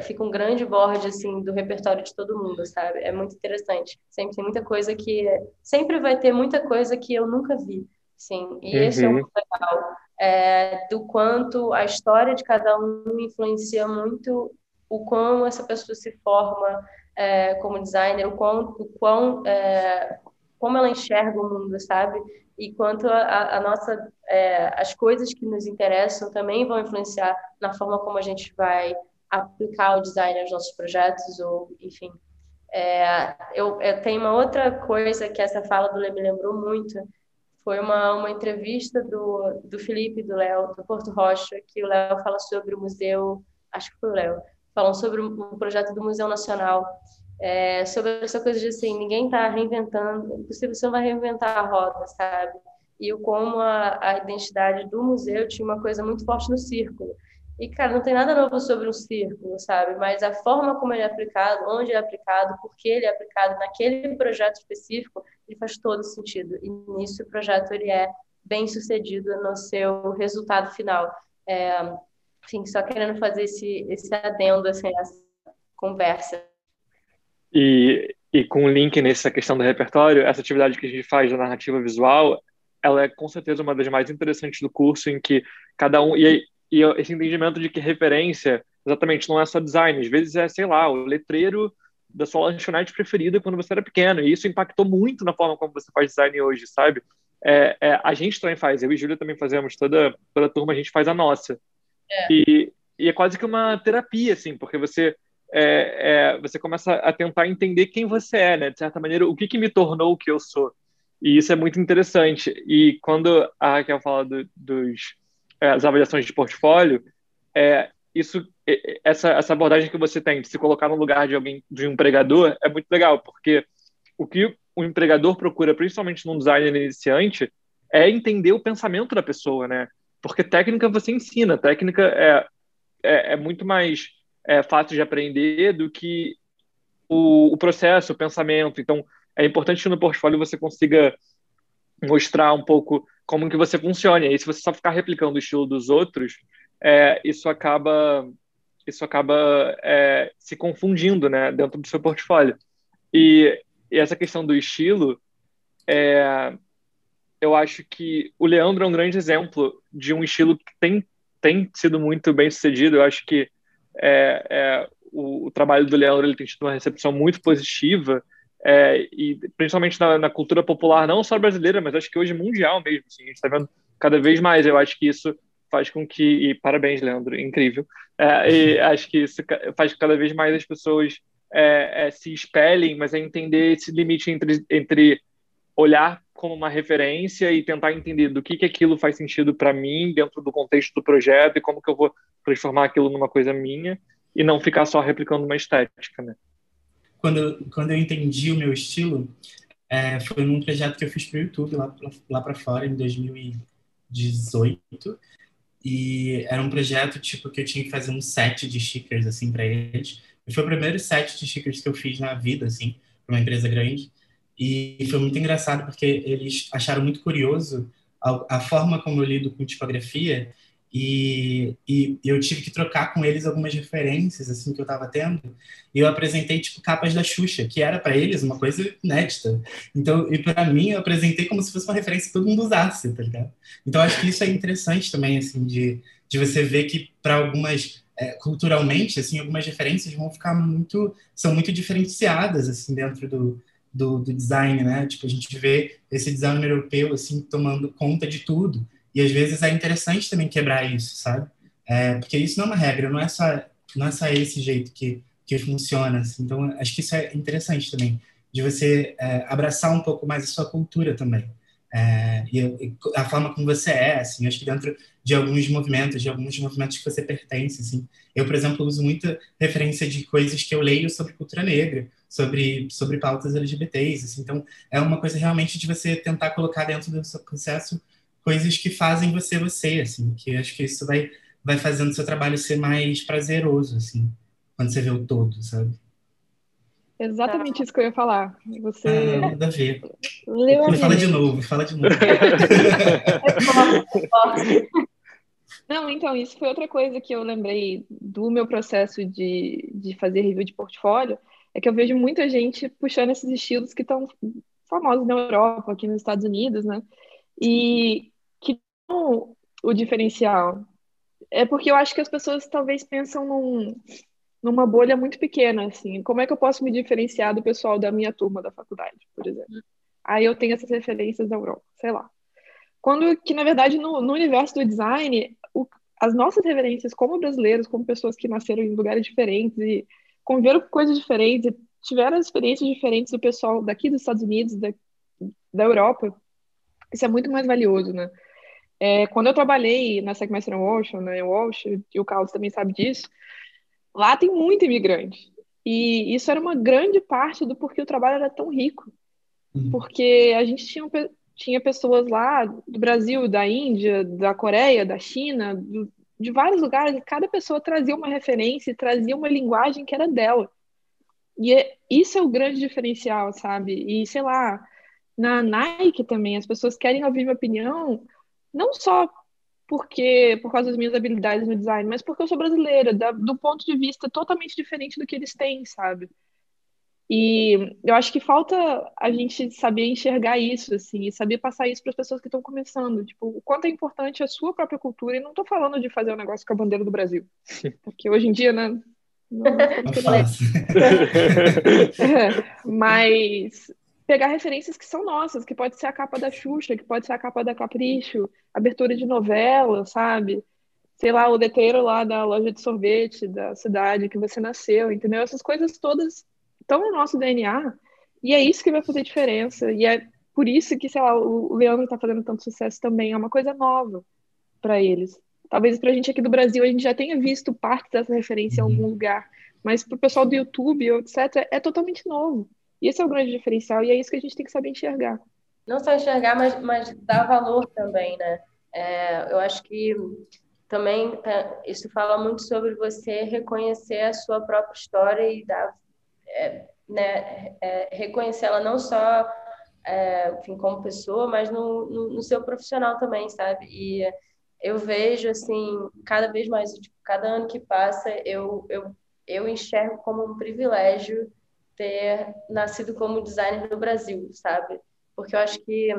fica um grande board assim do repertório de todo mundo, sabe? É muito interessante. Sempre tem muita coisa que sempre vai ter muita coisa que eu nunca vi, sim. E uhum. esse é muito legal. É, do quanto a história de cada um influencia muito o quão essa pessoa se forma é, como designer, o quão, o quão é, como ela enxerga o mundo, sabe? E quanto a, a nossa, é, as coisas que nos interessam também vão influenciar na forma como a gente vai aplicar o design aos nossos projetos, ou enfim. É, eu, eu tenho uma outra coisa que essa fala do Lê me lembrou muito, foi uma, uma entrevista do, do Felipe do Léo, do Porto Rocha, que o Léo fala sobre o museu, acho que foi o Léo, falam sobre um projeto do Museu Nacional, é, sobre essa coisa de assim, ninguém está reinventando, impossível você não vai reinventar a roda, sabe? E o como a, a identidade do museu tinha uma coisa muito forte no círculo. E, cara, não tem nada novo sobre um círculo, sabe? Mas a forma como ele é aplicado, onde ele é aplicado, por que ele é aplicado naquele projeto específico, ele faz todo sentido. E nisso o projeto ele é bem sucedido no seu resultado final. É, enfim, só querendo fazer esse, esse adendo, assim, essa conversa. E, e com o link nessa questão do repertório, essa atividade que a gente faz da narrativa visual, ela é com certeza uma das mais interessantes do curso, em que cada um. E, e esse entendimento de que referência, exatamente, não é só design, às vezes é, sei lá, o letreiro da sua lanchonete preferida quando você era pequeno, e isso impactou muito na forma como você faz design hoje, sabe? É, é, a gente também faz, eu e Júlia também fazemos, toda, toda turma a gente faz a nossa. É. E, e é quase que uma terapia, assim, porque você é, é, você começa a tentar entender quem você é, né? De certa maneira, o que, que me tornou o que eu sou. E isso é muito interessante. E quando a Raquel fala do, dos, é, avaliações de portfólio, é, isso, essa, essa abordagem que você tem de se colocar no lugar de alguém, de um empregador, é muito legal, porque o que o empregador procura, principalmente num designer iniciante, é entender o pensamento da pessoa, né? Porque técnica você ensina, técnica é, é, é muito mais é, fácil de aprender do que o, o processo, o pensamento. Então, é importante que no portfólio você consiga mostrar um pouco como que você funciona. E se você só ficar replicando o estilo dos outros, é, isso acaba isso acaba é, se confundindo, né, dentro do seu portfólio. E, e essa questão do estilo, é, eu acho que o Leandro é um grande exemplo de um estilo que tem, tem sido muito bem sucedido. Eu acho que é, é, o, o, trabalho do Leandro ele tem tido uma recepção muito positiva, é, e principalmente na, na, cultura popular, não só brasileira, mas acho que hoje mundial mesmo. Assim, a gente está vendo cada vez mais. Eu acho que isso faz com que. E parabéns, Leandro, incrível. É, e acho que isso faz que cada vez mais as pessoas é, é, se espelhem, mas é entender esse limite entre, entre olhar como uma referência e tentar entender do que, que aquilo faz sentido para mim dentro do contexto do projeto e como que eu vou transformar aquilo numa coisa minha e não ficar só replicando uma estética, né? Quando, quando eu entendi o meu estilo, é, foi num projeto que eu fiz para o YouTube lá, lá para fora em 2018 e era um projeto tipo que eu tinha que fazer um set de stickers assim para eles. E foi o primeiro set de stickers que eu fiz na vida assim para uma empresa grande e foi muito engraçado porque eles acharam muito curioso a, a forma como eu lido com tipografia e, e, eu tive que trocar com eles algumas referências assim que eu estava tendo. E eu apresentei tipo capas da Xuxa que era para eles uma coisa inédita. Então e para mim eu apresentei como se fosse uma referência que todo mundo usasse tá ligado? Então acho que isso é interessante também assim de, de você ver que para algumas é, culturalmente assim algumas referências vão ficar muito são muito diferenciadas assim dentro do do, do design né tipo a gente vê esse design europeu assim tomando conta de tudo e às vezes é interessante também quebrar isso, sabe? É, porque isso não é uma regra, não é só, não é só esse jeito que, que funciona. Assim. Então, acho que isso é interessante também, de você é, abraçar um pouco mais a sua cultura também. É, e a forma como você é, assim, acho que dentro de alguns movimentos, de alguns movimentos que você pertence, assim. Eu, por exemplo, uso muita referência de coisas que eu leio sobre cultura negra, sobre, sobre pautas LGBTs, assim. Então, é uma coisa realmente de você tentar colocar dentro do seu processo coisas que fazem você você, assim, que acho que isso vai vai fazendo o seu trabalho ser mais prazeroso, assim, quando você vê o todo, sabe? Exatamente isso que eu ia falar. Você. Ah, nada a ver. Leu fala de novo, fala de novo. Não, então, isso foi outra coisa que eu lembrei do meu processo de, de fazer review de portfólio, é que eu vejo muita gente puxando esses estilos que estão famosos na Europa, aqui nos Estados Unidos, né? E o diferencial? É porque eu acho que as pessoas talvez pensam num, numa bolha muito pequena, assim. Como é que eu posso me diferenciar do pessoal da minha turma da faculdade, por exemplo? Aí eu tenho essas referências da Europa, sei lá. Quando que, na verdade, no, no universo do design, o, as nossas referências como brasileiros, como pessoas que nasceram em lugares diferentes e conviveram com coisas diferentes, tiveram experiências diferentes do pessoal daqui dos Estados Unidos, da, da Europa, isso é muito mais valioso, né? É, quando eu trabalhei na Segmester Walsh, né, Walsh, e o Carlos também sabe disso, lá tem muito imigrante. E isso era uma grande parte do porquê o trabalho era tão rico. Uhum. Porque a gente tinha, tinha pessoas lá do Brasil, da Índia, da Coreia, da China, do, de vários lugares, e cada pessoa trazia uma referência, trazia uma linguagem que era dela. E é, isso é o grande diferencial, sabe? E sei lá, na Nike também, as pessoas querem ouvir minha opinião, não só porque por causa das minhas habilidades no design, mas porque eu sou brasileira, da, do ponto de vista totalmente diferente do que eles têm, sabe? E eu acho que falta a gente saber enxergar isso, assim, e saber passar isso para as pessoas que estão começando. Tipo, o quanto é importante a sua própria cultura. E não estou falando de fazer um negócio com a bandeira do Brasil. [laughs] Porque hoje em dia, né? Não, não [laughs] é, mas pegar referências que são nossas, que pode ser a capa da Xuxa, que pode ser a capa da Capricho, abertura de novela, sabe? Sei lá, o letreiro lá da loja de sorvete da cidade que você nasceu, entendeu? Essas coisas todas estão no nosso DNA e é isso que vai fazer diferença. E é por isso que, sei lá, o Leandro está fazendo tanto sucesso também. É uma coisa nova para eles. Talvez para a gente aqui do Brasil a gente já tenha visto parte dessa referência em algum uhum. lugar, mas para o pessoal do YouTube, etc., é totalmente novo. E esse é o grande diferencial, e é isso que a gente tem que saber enxergar. Não só enxergar, mas, mas dar valor também, né? É, eu acho que também tá, isso fala muito sobre você reconhecer a sua própria história e dar, é, né, é, reconhecê-la não só é, enfim, como pessoa, mas no, no, no, seu profissional também, sabe? E eu vejo, assim, cada vez mais, tipo, cada ano que passa, eu, eu, eu enxergo como um privilégio ter nascido como designer no Brasil, sabe? Porque eu acho que,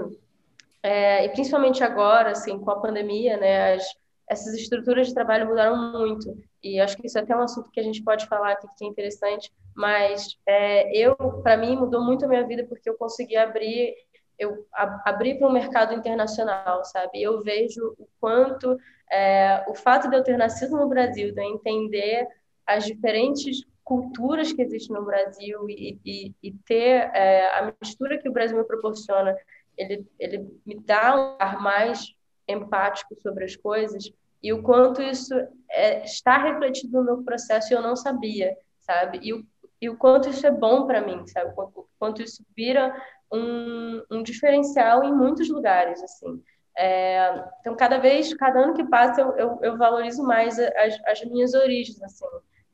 é, e principalmente agora, assim, com a pandemia, né, as, essas estruturas de trabalho mudaram muito. E acho que isso é até um assunto que a gente pode falar aqui que é interessante, mas é, eu, para mim, mudou muito a minha vida porque eu consegui abrir eu abri para o mercado internacional, sabe? Eu vejo o quanto é, o fato de eu ter nascido no Brasil, de eu entender as diferentes culturas que existem no Brasil e, e, e ter é, a mistura que o Brasil me proporciona, ele, ele me dá um ar mais empático sobre as coisas e o quanto isso é, está refletido no meu processo e eu não sabia, sabe? E o, e o quanto isso é bom para mim, sabe? O quanto, isso vira um, um, diferencial em muitos lugares, assim. É, então, cada vez, cada ano que passa, eu, eu, eu valorizo mais as, as minhas origens, assim.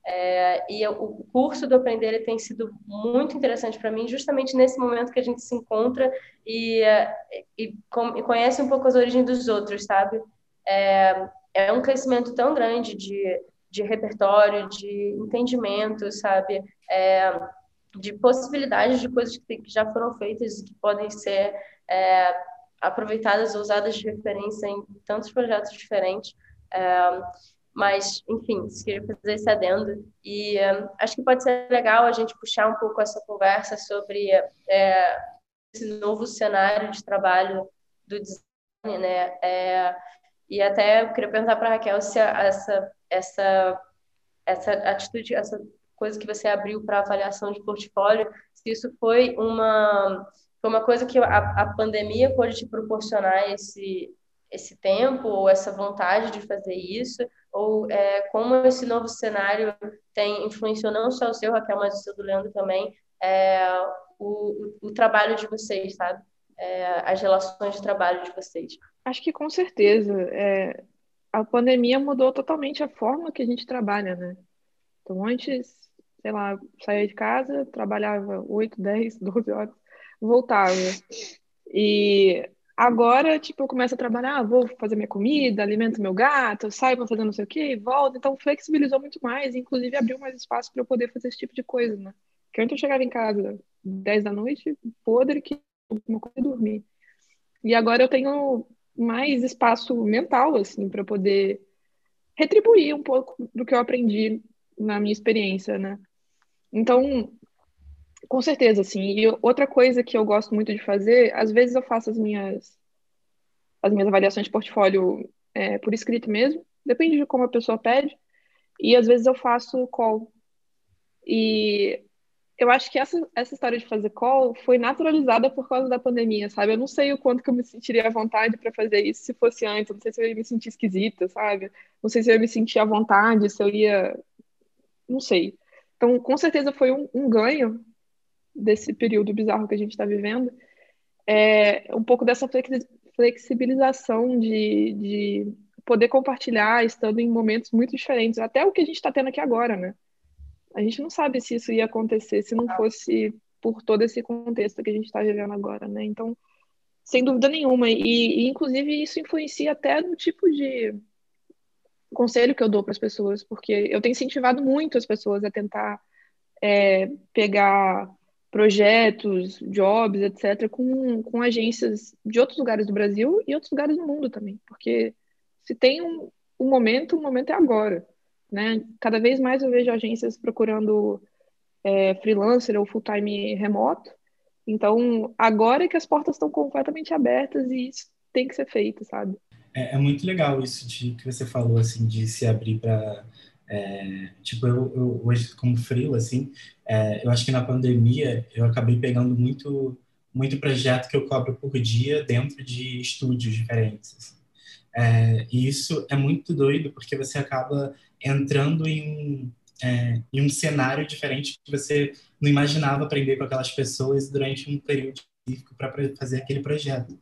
É, e eu, o curso do Aprender tem sido muito interessante para mim, justamente nesse momento que a gente se encontra e, e, com, e conhece um pouco as origens dos outros, sabe? É, é um crescimento tão grande de, de repertório, de entendimento, sabe? É, de possibilidades de coisas que, já foram feitas e que podem ser é, aproveitadas, usadas de referência em tantos projetos diferentes. É, mas, enfim, se queria fazer esse adendo. E um, acho que pode ser legal a gente puxar um pouco essa conversa sobre é, esse novo cenário de trabalho do design, né? É, e até eu queria perguntar para Raquel se essa, essa, essa atitude, essa coisa que você abriu para avaliação de portfólio, se isso foi uma, foi uma coisa que a, a pandemia pode te proporcionar esse, esse tempo ou essa vontade de fazer isso, ou é, como esse novo cenário tem influenciou não só o seu, Raquel, mas o seu do Leandro também, é, o, o, trabalho de vocês, sabe? É, as relações de trabalho de vocês. Acho que com certeza. É, a pandemia mudou totalmente a forma que a gente trabalha, né? Então, antes, sei lá, saía de casa, trabalhava 8, 10, 12 horas, voltava. E Agora, tipo, eu começo a trabalhar, ah, vou fazer minha comida, alimento meu gato, saio para fazer não sei o quê, volto. Então, flexibilizou muito mais, inclusive abriu mais espaço para eu poder fazer esse tipo de coisa, né? Porque antes eu chegava em casa 10 da noite, podre, que uma coisa dormir. E agora eu tenho mais espaço mental, assim, para poder retribuir um pouco do que eu aprendi na minha experiência, né? Então, com certeza, sim. E outra coisa que eu gosto muito de fazer, às vezes eu faço as minhas as minhas avaliações de portfólio é, por escrito mesmo, depende de como a pessoa pede, e às vezes eu faço call. E eu acho que essa, essa história de fazer call foi naturalizada por causa da pandemia, sabe? Eu não sei o quanto que eu me sentiria à vontade para fazer isso se fosse antes, não sei se eu ia me sentir esquisita, sabe? Não sei se eu ia me sentir à vontade, se eu ia. Não sei. Então, com certeza foi um, um ganho desse período bizarro que a gente está vivendo, é um pouco dessa flexibilização de, de poder compartilhar estando em momentos muito diferentes, até o que a gente está tendo aqui agora, né? A gente não sabe se isso ia acontecer se não fosse por todo esse contexto que a gente está vivendo agora, né? Então, sem dúvida nenhuma, e, e inclusive isso influencia até no tipo de conselho que eu dou para as pessoas, porque eu tenho incentivado muito as pessoas a tentar é, pegar projetos, jobs, etc., com, com agências de outros lugares do Brasil e outros lugares do mundo também, porque se tem um, um momento, o momento é agora, né? Cada vez mais eu vejo agências procurando é, freelancer ou full-time remoto, então agora é que as portas estão completamente abertas e isso tem que ser feito, sabe? É, é muito legal isso de que você falou, assim, de se abrir para é, tipo, eu, eu, hoje, como frio, assim, é, eu acho que na pandemia eu acabei pegando muito, muito projeto que eu cobro por dia dentro de estúdios diferentes. Assim. É, e isso é muito doido, porque você acaba entrando em, é, em um cenário diferente que você não imaginava aprender com aquelas pessoas durante um período específico para fazer aquele projeto.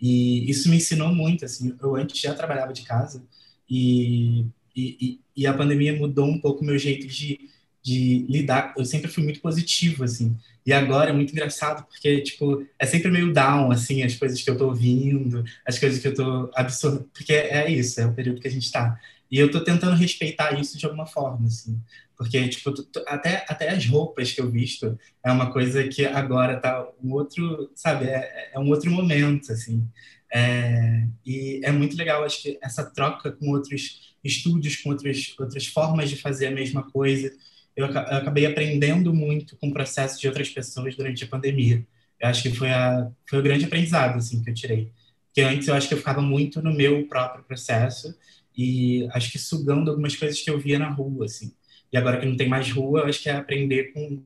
E isso me ensinou muito, assim, eu antes já trabalhava de casa e e, e, a pandemia mudou um pouco o meu jeito de, de lidar. Eu sempre fui muito positivo, assim. E agora é muito engraçado, porque, tipo, é sempre meio down, assim, as coisas que eu tô ouvindo, as coisas que eu tô absorvendo. Porque é isso, é o período que a gente tá. E eu tô tentando respeitar isso de alguma forma, assim. Porque, tipo, até, até as roupas que eu visto é uma coisa que agora tá um outro, sabe, é, é um outro momento, assim. É, e é muito legal, acho que essa troca com outros estúdios com outras, outras formas de fazer a mesma coisa. Eu, eu acabei aprendendo muito com o processo de outras pessoas durante a pandemia. Eu acho que foi, a, foi o grande aprendizado assim, que eu tirei. Porque antes eu acho que eu ficava muito no meu próprio processo e acho que sugando algumas coisas que eu via na rua, assim. E agora que não tem mais rua, acho que é aprender com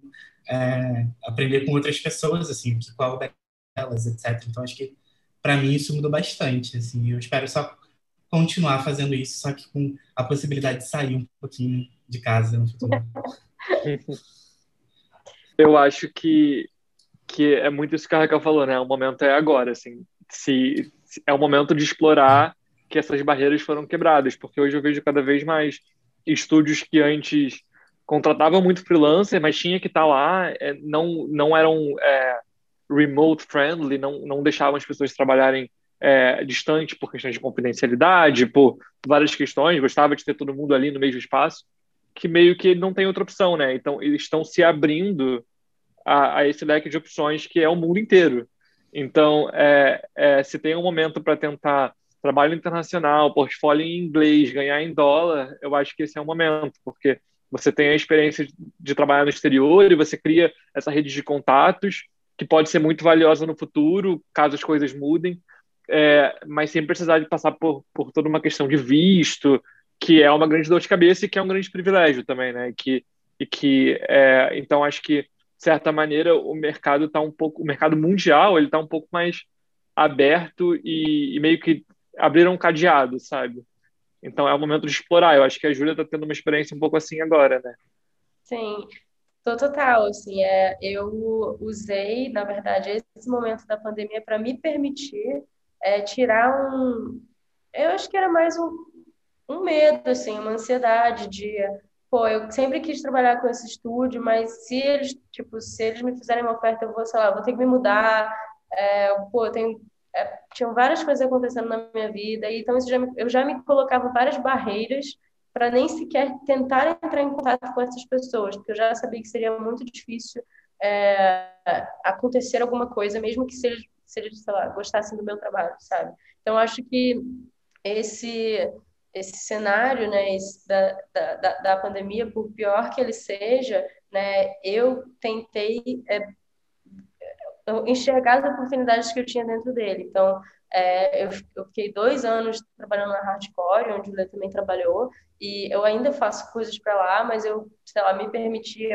é, aprender com outras pessoas, assim, que qual delas, etc. Então acho que para mim isso mudou bastante, assim. Eu espero só continuar fazendo isso, só que com a possibilidade de sair um pouquinho de casa no futuro. [laughs] Eu acho que, que é muito isso que a Raquel falou, né? O momento é agora, assim. Se, se, é o momento de explorar que essas barreiras foram quebradas, porque hoje eu vejo cada vez mais estúdios que antes contratavam muito freelancer, mas tinha que estar lá, é, não, não eram é, remote friendly, não, não deixavam as pessoas trabalharem é, distante por questões de confidencialidade, por várias questões, gostava de ter todo mundo ali no mesmo espaço, que meio que não tem outra opção, né? Então, eles estão se abrindo a, a esse leque de opções que é o mundo inteiro. Então, é, é, se tem um momento para tentar trabalho internacional, portfólio em inglês, ganhar em dólar, eu acho que esse é o momento, porque você tem a experiência de trabalhar no exterior e você cria essa rede de contatos que pode ser muito valiosa no futuro, caso as coisas mudem é, mas sem precisar de passar por, por toda uma questão de visto, que é uma grande dor de cabeça e que é um grande privilégio também, né? Que, e que, é, então, acho que, de certa maneira, o mercado está um pouco, o mercado mundial, ele está um pouco mais aberto e, e, meio que abriram um cadeado, sabe? Então, é o momento de explorar. Eu acho que a Júlia está tendo uma experiência um pouco assim agora, né? Sim, total, assim, é, eu usei, na verdade, esse momento da pandemia para me permitir é, tirar um. Eu acho que era mais um, um medo, assim, uma ansiedade de. Pô, eu sempre quis trabalhar com esse estúdio, mas se eles, tipo, se eles me fizerem uma oferta, eu vou, sei lá, vou ter que me mudar. É, pô, tem é, tinham várias coisas acontecendo na minha vida, então já me, eu já me colocava várias barreiras para nem sequer tentar entrar em contato com essas pessoas, porque eu já sabia que seria muito difícil é, acontecer alguma coisa, mesmo que seja se eles, sei lá, gostassem do meu trabalho, sabe? Então, acho que esse esse cenário, né, esse da, da, da pandemia, por pior que ele seja, né, eu tentei é, enxergar as oportunidades que eu tinha dentro dele. Então, é, eu, eu, fiquei dois anos trabalhando na Hardcore, onde o Lê também trabalhou, e eu ainda faço coisas para lá, mas eu, sei lá, me permiti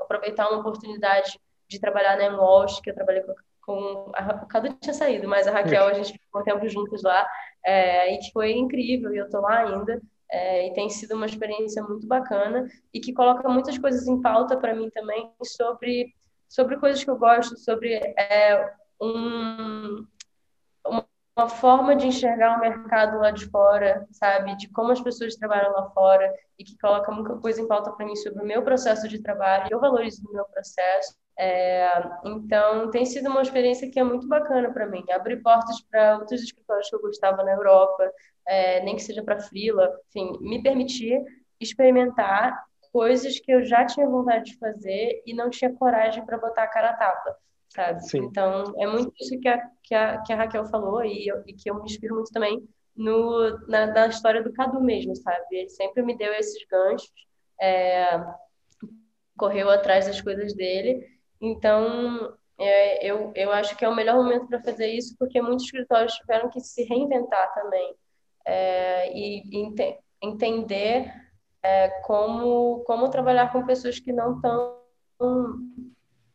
aproveitar uma oportunidade de trabalhar na Walsh, que eu trabalhei com com a, o Cadu tinha saído, mas a Raquel a gente ficou um tempo juntos lá é, e que foi incrível e eu tô lá ainda é, e tem sido uma experiência muito bacana e que coloca muitas coisas em pauta para mim também sobre sobre coisas que eu gosto, sobre é, um, uma forma de enxergar o mercado lá de fora, sabe? De como as pessoas trabalham lá fora e que coloca muita coisa em pauta para mim sobre o meu processo de trabalho. Eu valorizo o meu processo. É, então, tem sido uma experiência que é muito bacana para mim. Abrir portas para outros escritórios que eu gostava na Europa, é, nem que seja para frila, enfim, me permitir experimentar coisas que eu já tinha vontade de fazer e não tinha coragem para botar a cara a tapa sabe? Sim. Então, é muito isso que a, que a, que a Raquel falou e, eu, e que eu me inspiro muito também no, na, na, história do Cadu mesmo, sabe? Ele sempre me deu esses ganchos, é, correu atrás das coisas dele. Então, é, eu, eu acho que é o melhor momento para fazer isso, porque muitos escritórios tiveram que se reinventar também é, e, ente, entender é, como, como trabalhar com pessoas que não estão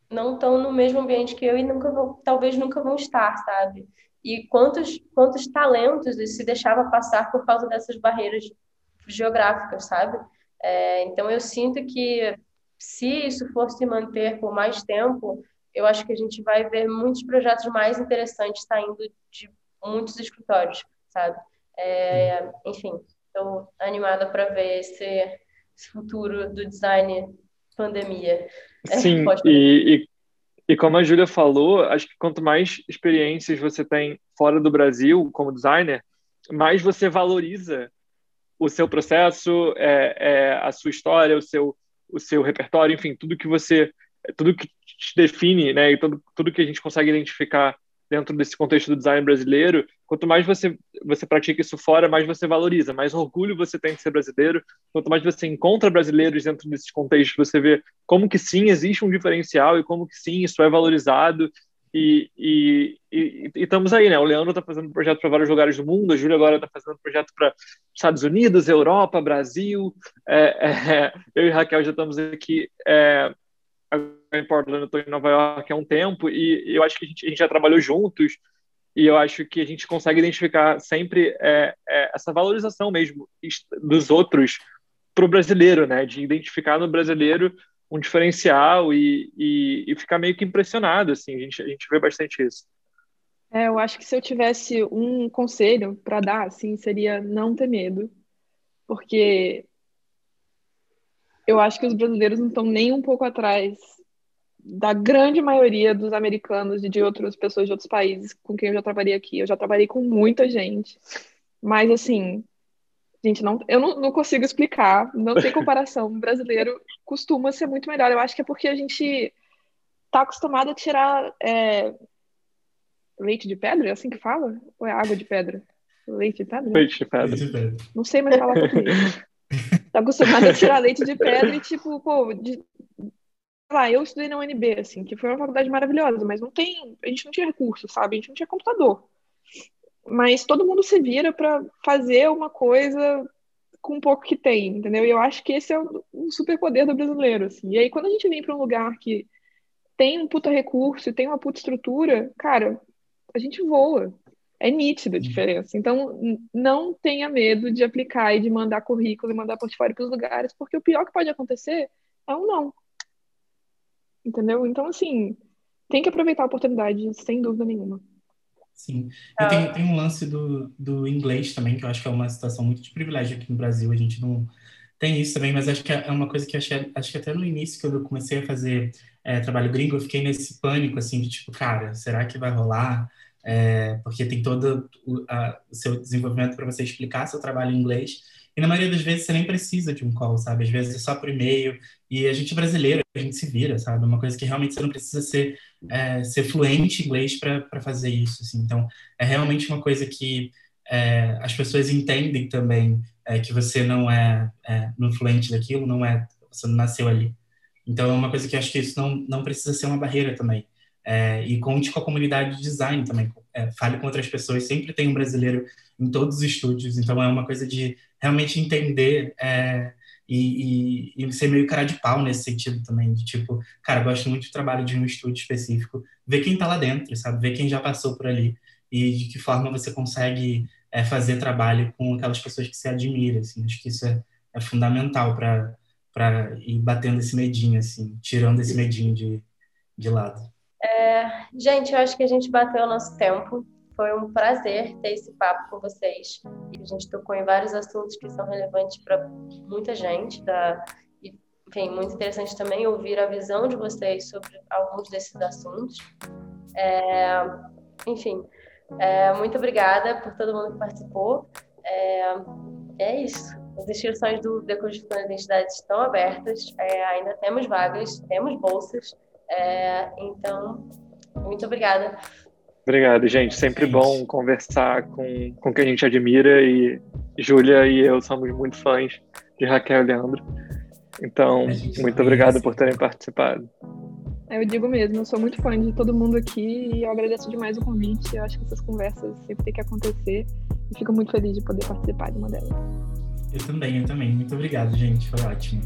não estão no mesmo ambiente que eu e nunca vão, talvez nunca vão estar, sabe? E quantos quantos talentos se deixava passar por causa dessas barreiras geográficas, sabe? É, então eu sinto que se isso for se manter por mais tempo, eu acho que a gente vai ver muitos projetos mais interessantes saindo de muitos escritórios, sabe? É, enfim, estou animada para ver esse, esse futuro do design pandemia. É, Sim, e, e, e, como a Júlia falou, acho que quanto mais experiências você tem fora do Brasil como designer, mais você valoriza o seu processo, é, é, a sua história, o seu, o seu repertório, enfim, tudo que você, tudo que te define, né, e tudo, tudo que a gente consegue identificar dentro desse contexto do design brasileiro, quanto mais você você pratica isso fora, mais você valoriza, mais orgulho você tem de ser brasileiro. Quanto mais você encontra brasileiros dentro desses contextos, você vê como que sim existe um diferencial e como que sim isso é valorizado. E, e, e, e estamos aí, né? O Leandro está fazendo projeto para vários lugares do mundo, a Júlia agora está fazendo projeto para Estados Unidos, Europa, Brasil. É, é, [laughs] eu e Raquel já estamos aqui é, em Portland, eu estou em Nova York há um tempo e eu acho que a gente, a gente já trabalhou juntos e eu acho que a gente consegue identificar sempre é, é, essa valorização mesmo dos outros para o brasileiro, né? De identificar no brasileiro um diferencial e, e, e, ficar meio que impressionado, assim. A gente, a gente vê bastante isso. É, eu acho que se eu tivesse um conselho para dar, assim, seria não ter medo, porque eu acho que os brasileiros não estão nem um pouco atrás da grande maioria dos americanos e de outras pessoas de outros países com quem eu já trabalhei aqui. Eu já trabalhei com muita gente, mas assim, gente, não, eu não, não consigo explicar, não tem [laughs] comparação. O brasileiro costuma ser muito melhor. Eu acho que é porque a gente tá acostumado a tirar é, leite de pedra, é assim que fala? Ou é água de pedra? Leite de pedra? Leite de pedra. Não sei mais falar português. tá acostumado a tirar leite de pedra e, tipo, pô, de, lá, eu estudei na UNB, assim, que foi uma faculdade maravilhosa, mas não tem, a gente não tinha recurso, sabe? A gente não tinha computador. Mas todo mundo se vira para fazer uma coisa com um pouco que tem, entendeu? E eu acho que esse é o, o superpoder do brasileiro, assim. E aí quando a gente vem para um lugar que tem um puta recurso, tem uma puta estrutura, cara, a gente voa. É nítida a diferença. Então, não tenha medo de aplicar e de mandar currículo e mandar portfólio para os lugares, porque o pior que pode acontecer é um não. Entendeu? Então, assim, tem que aproveitar a oportunidade, sem dúvida nenhuma. Sim. E tem, tem um lance do, do inglês também, que eu acho que é uma situação muito de privilégio aqui no Brasil. A gente não tem isso também, mas acho que é uma coisa que achei, acho que até no início, que eu comecei a fazer é, trabalho gringo, eu fiquei nesse pânico, assim, de tipo, cara, será que vai rolar? É, porque tem todo o, a, o seu desenvolvimento para você explicar seu trabalho em inglês. E na maioria das vezes você nem precisa de um call, sabe? Às vezes é só por e-mail. E a gente é brasileiro, a gente se vira, sabe? Uma coisa que realmente você não precisa ser, é, ser fluente em inglês para fazer isso. Assim. Então, é realmente uma coisa que é, as pessoas entendem também é, que você não é, é não fluente daquilo, não é, você não nasceu ali. Então, é uma coisa que eu acho que isso não, não precisa ser uma barreira também. É, e conte com a comunidade de design também. É, fale com outras pessoas. Sempre tem um brasileiro em todos os estúdios. Então, é uma coisa de realmente entender é, e, e, e, ser meio cara de pau nesse sentido também, de tipo, cara, gosto muito do trabalho de um estúdio específico, ver quem tá lá dentro, sabe? Ver quem já passou por ali e de que forma você consegue é, fazer trabalho com aquelas pessoas que se admira, assim. Acho que isso é, é fundamental para ir batendo esse medinho, assim, tirando esse medinho de, de lado. É, gente, eu acho que a gente bateu o nosso tempo. Foi um prazer ter esse papo com vocês. A gente tocou em vários assuntos que são relevantes para muita gente. Da... E, enfim, muito interessante também ouvir a visão de vocês sobre alguns desses assuntos. É... Enfim, é... muito obrigada por todo mundo que participou. É, é isso. As inscrições do Decodificando Identidades estão abertas, é, ainda temos vagas, temos bolsas. É, então, muito obrigada. Obrigado, gente. Sempre gente. bom conversar com, com quem a gente admira e Júlia e eu somos muito fãs de Raquel e Leandro. Então, muito obrigado por terem participado. Eu digo mesmo, eu sou muito fã de todo mundo aqui e eu agradeço demais o convite. Eu acho que essas conversas sempre têm que acontecer e fico muito feliz de poder participar de uma delas. Eu também, eu também. Muito obrigado, gente. Foi ótimo.